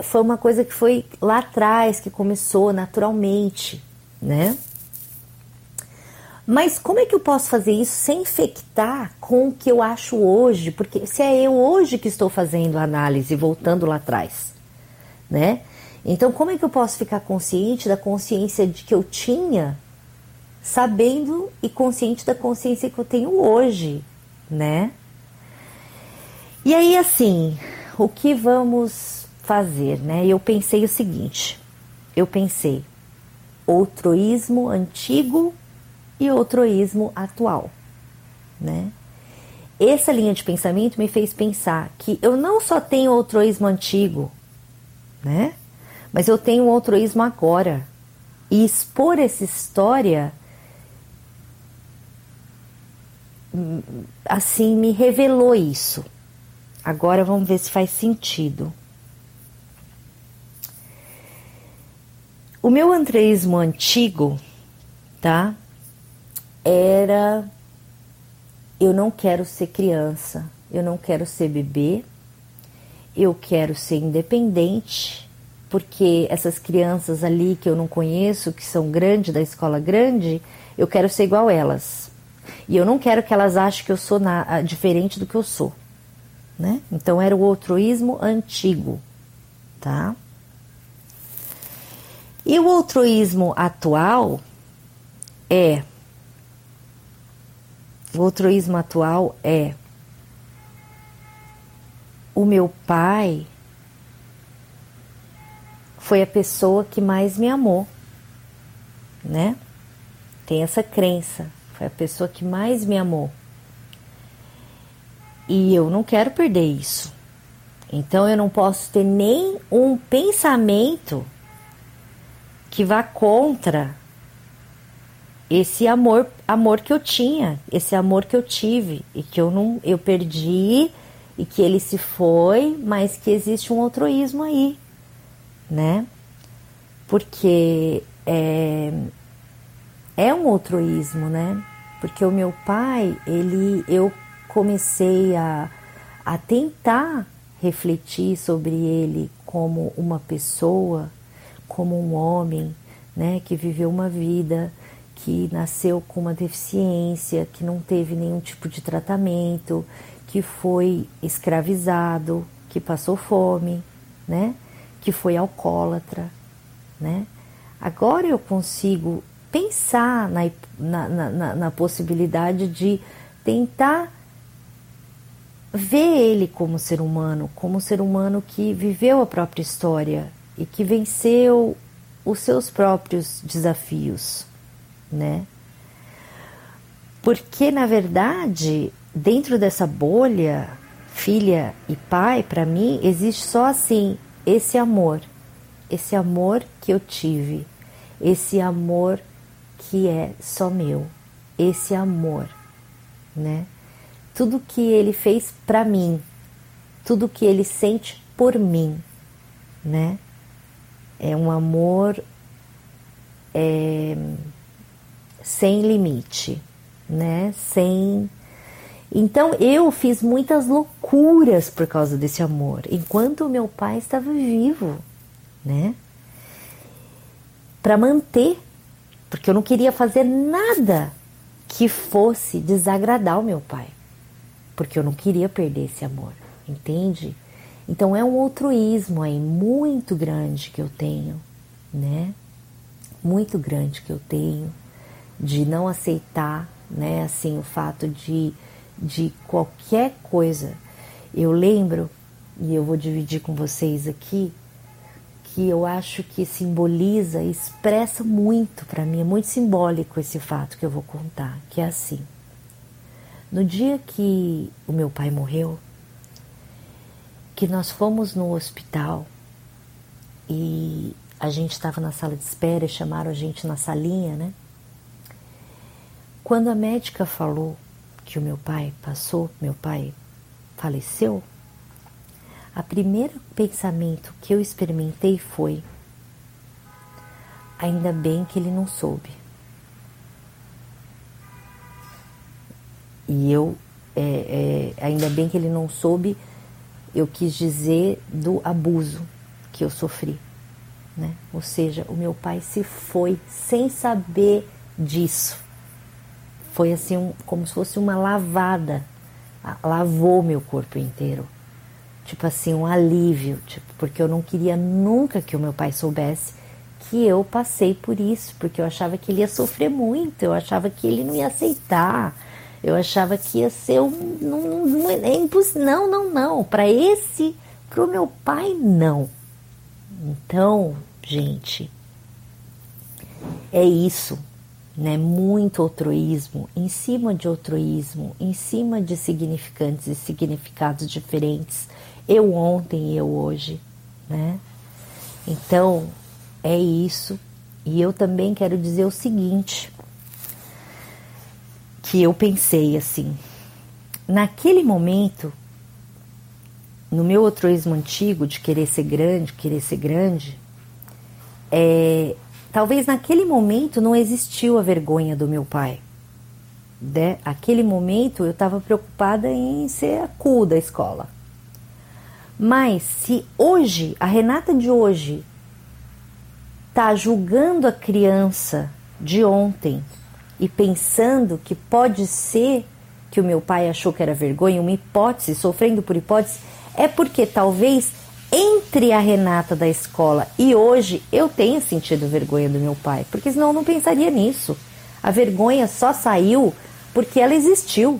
foi uma coisa que foi lá atrás que começou naturalmente, né? Mas como é que eu posso fazer isso sem infectar com o que eu acho hoje? Porque se é eu hoje que estou fazendo a análise, voltando lá atrás, né? Então, como é que eu posso ficar consciente da consciência de que eu tinha, sabendo e consciente da consciência que eu tenho hoje, né? E aí, assim, o que vamos fazer, né? Eu pensei o seguinte: eu pensei, outroísmo antigo e outroísmo atual, né? Essa linha de pensamento me fez pensar que eu não só tenho outroísmo antigo, né? Mas eu tenho outroísmo agora. E expor essa história assim me revelou isso. Agora vamos ver se faz sentido. O meu antreísmo antigo, tá? Era eu não quero ser criança, eu não quero ser bebê, eu quero ser independente, porque essas crianças ali que eu não conheço, que são grandes, da escola grande, eu quero ser igual elas. E eu não quero que elas achem que eu sou na, diferente do que eu sou. Né? Então era o altruísmo antigo, tá? E o altruísmo atual é o altruísmo atual é o meu pai foi a pessoa que mais me amou, né? Tem essa crença, foi a pessoa que mais me amou. E eu não quero perder isso. Então eu não posso ter nem um pensamento que vá contra esse amor, amor que eu tinha, esse amor que eu tive e que eu não, eu perdi e que ele se foi, mas que existe um altruísmo aí, né? Porque é, é um altruísmo, né? Porque o meu pai, ele, eu comecei a, a tentar refletir sobre ele como uma pessoa, como um homem, né, que viveu uma vida que nasceu com uma deficiência, que não teve nenhum tipo de tratamento, que foi escravizado, que passou fome, né? Que foi alcoólatra, né? Agora eu consigo pensar na, na, na, na possibilidade de tentar ver ele como ser humano, como ser humano que viveu a própria história e que venceu os seus próprios desafios né? Porque na verdade, dentro dessa bolha, filha e pai, para mim existe só assim, esse amor, esse amor que eu tive, esse amor que é só meu, esse amor, né? Tudo que ele fez para mim, tudo que ele sente por mim, né? É um amor é, sem limite, né? Sem. Então eu fiz muitas loucuras por causa desse amor, enquanto meu pai estava vivo, né? Para manter, porque eu não queria fazer nada que fosse desagradar o meu pai, porque eu não queria perder esse amor, entende? Então é um altruísmo aí muito grande que eu tenho, né? Muito grande que eu tenho de não aceitar, né, assim, o fato de, de qualquer coisa. Eu lembro, e eu vou dividir com vocês aqui, que eu acho que simboliza, expressa muito para mim, é muito simbólico esse fato que eu vou contar, que é assim. No dia que o meu pai morreu, que nós fomos no hospital e a gente estava na sala de espera e chamaram a gente na salinha, né? Quando a médica falou que o meu pai passou, meu pai faleceu, a primeiro pensamento que eu experimentei foi: ainda bem que ele não soube. E eu, é, é, ainda bem que ele não soube, eu quis dizer do abuso que eu sofri. Né? Ou seja, o meu pai se foi sem saber disso. Foi assim, um, como se fosse uma lavada. Lavou meu corpo inteiro. Tipo assim, um alívio. Tipo, porque eu não queria nunca que o meu pai soubesse que eu passei por isso. Porque eu achava que ele ia sofrer muito. Eu achava que ele não ia aceitar. Eu achava que ia ser um. Não, não, é impossível. Não, não, não. Para esse, para o meu pai, não. Então, gente, é isso né? Muito altruísmo, em cima de altruísmo, em cima de significantes e significados diferentes. Eu ontem e eu hoje, né? Então, é isso. E eu também quero dizer o seguinte, que eu pensei assim, naquele momento, no meu altruísmo antigo de querer ser grande, querer ser grande, é, Talvez naquele momento não existiu a vergonha do meu pai. Né? Aquele momento eu estava preocupada em ser a cu da escola. Mas se hoje, a Renata de hoje, está julgando a criança de ontem e pensando que pode ser que o meu pai achou que era vergonha, uma hipótese, sofrendo por hipótese, é porque talvez entre a Renata da escola e hoje eu tenho sentido vergonha do meu pai, porque senão eu não pensaria nisso. A vergonha só saiu porque ela existiu.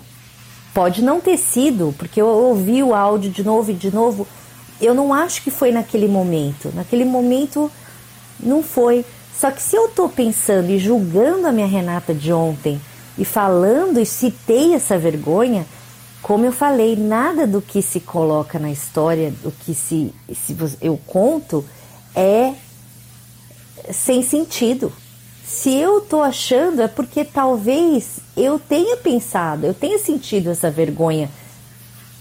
Pode não ter sido, porque eu ouvi o áudio de novo e de novo. Eu não acho que foi naquele momento. Naquele momento não foi. Só que se eu estou pensando e julgando a minha Renata de ontem e falando e citei essa vergonha, como eu falei, nada do que se coloca na história, do que se, se eu conto, é sem sentido. Se eu estou achando, é porque talvez eu tenha pensado, eu tenha sentido essa vergonha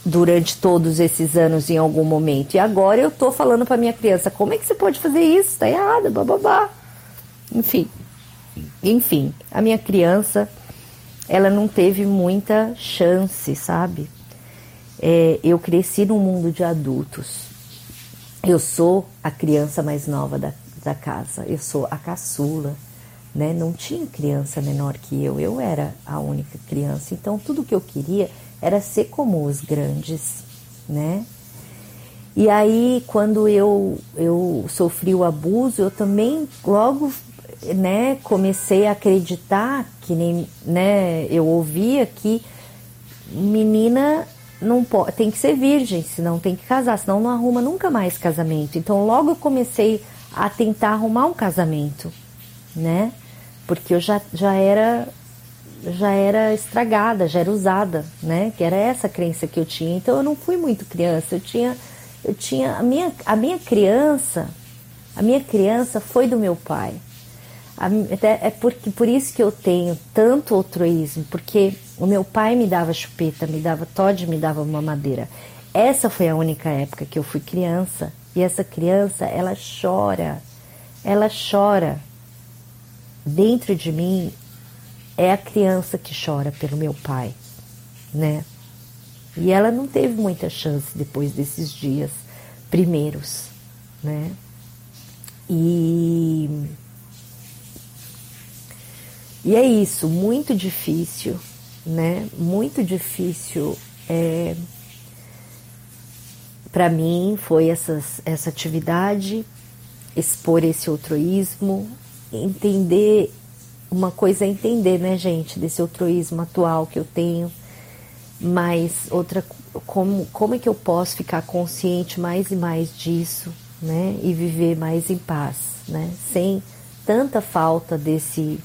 durante todos esses anos em algum momento. E agora eu estou falando para minha criança: como é que você pode fazer isso? Está errado, bababá. Enfim, enfim, a minha criança ela não teve muita chance, sabe? É, eu cresci num mundo de adultos. Eu sou a criança mais nova da, da casa, eu sou a caçula, né? Não tinha criança menor que eu, eu era a única criança. Então tudo que eu queria era ser como os grandes, né? E aí, quando eu, eu sofri o abuso, eu também logo né, comecei a acreditar que nem, né, eu ouvia que menina não pode, tem que ser virgem, senão tem que casar, senão não arruma nunca mais casamento. Então logo eu comecei a tentar arrumar um casamento, né? Porque eu já, já era já era estragada, já era usada, né? Que era essa crença que eu tinha. Então eu não fui muito criança, eu tinha eu tinha a minha a minha criança, a minha criança foi do meu pai. É porque, por isso que eu tenho tanto altruísmo, porque o meu pai me dava chupeta, me dava Todd, me dava mamadeira. Essa foi a única época que eu fui criança e essa criança, ela chora, ela chora. Dentro de mim é a criança que chora pelo meu pai, né? E ela não teve muita chance depois desses dias primeiros, né? E e é isso, muito difícil, né? Muito difícil é, para mim foi essas, essa atividade, expor esse altruísmo, entender uma coisa é entender, né, gente, desse altruísmo atual que eu tenho, mas outra como como é que eu posso ficar consciente mais e mais disso, né, e viver mais em paz, né, sem tanta falta desse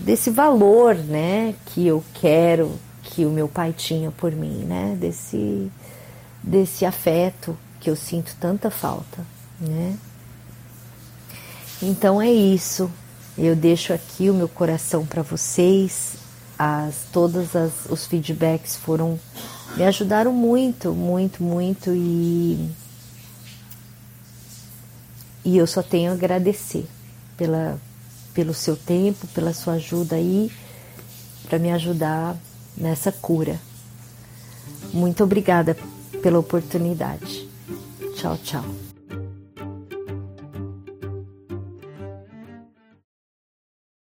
desse valor, né, que eu quero que o meu pai tinha por mim, né, desse desse afeto que eu sinto tanta falta, né? Então é isso. Eu deixo aqui o meu coração para vocês. As todas as, os feedbacks foram me ajudaram muito, muito, muito e e eu só tenho a agradecer pela pelo seu tempo, pela sua ajuda aí para me ajudar nessa cura. Muito obrigada pela oportunidade. Tchau, tchau.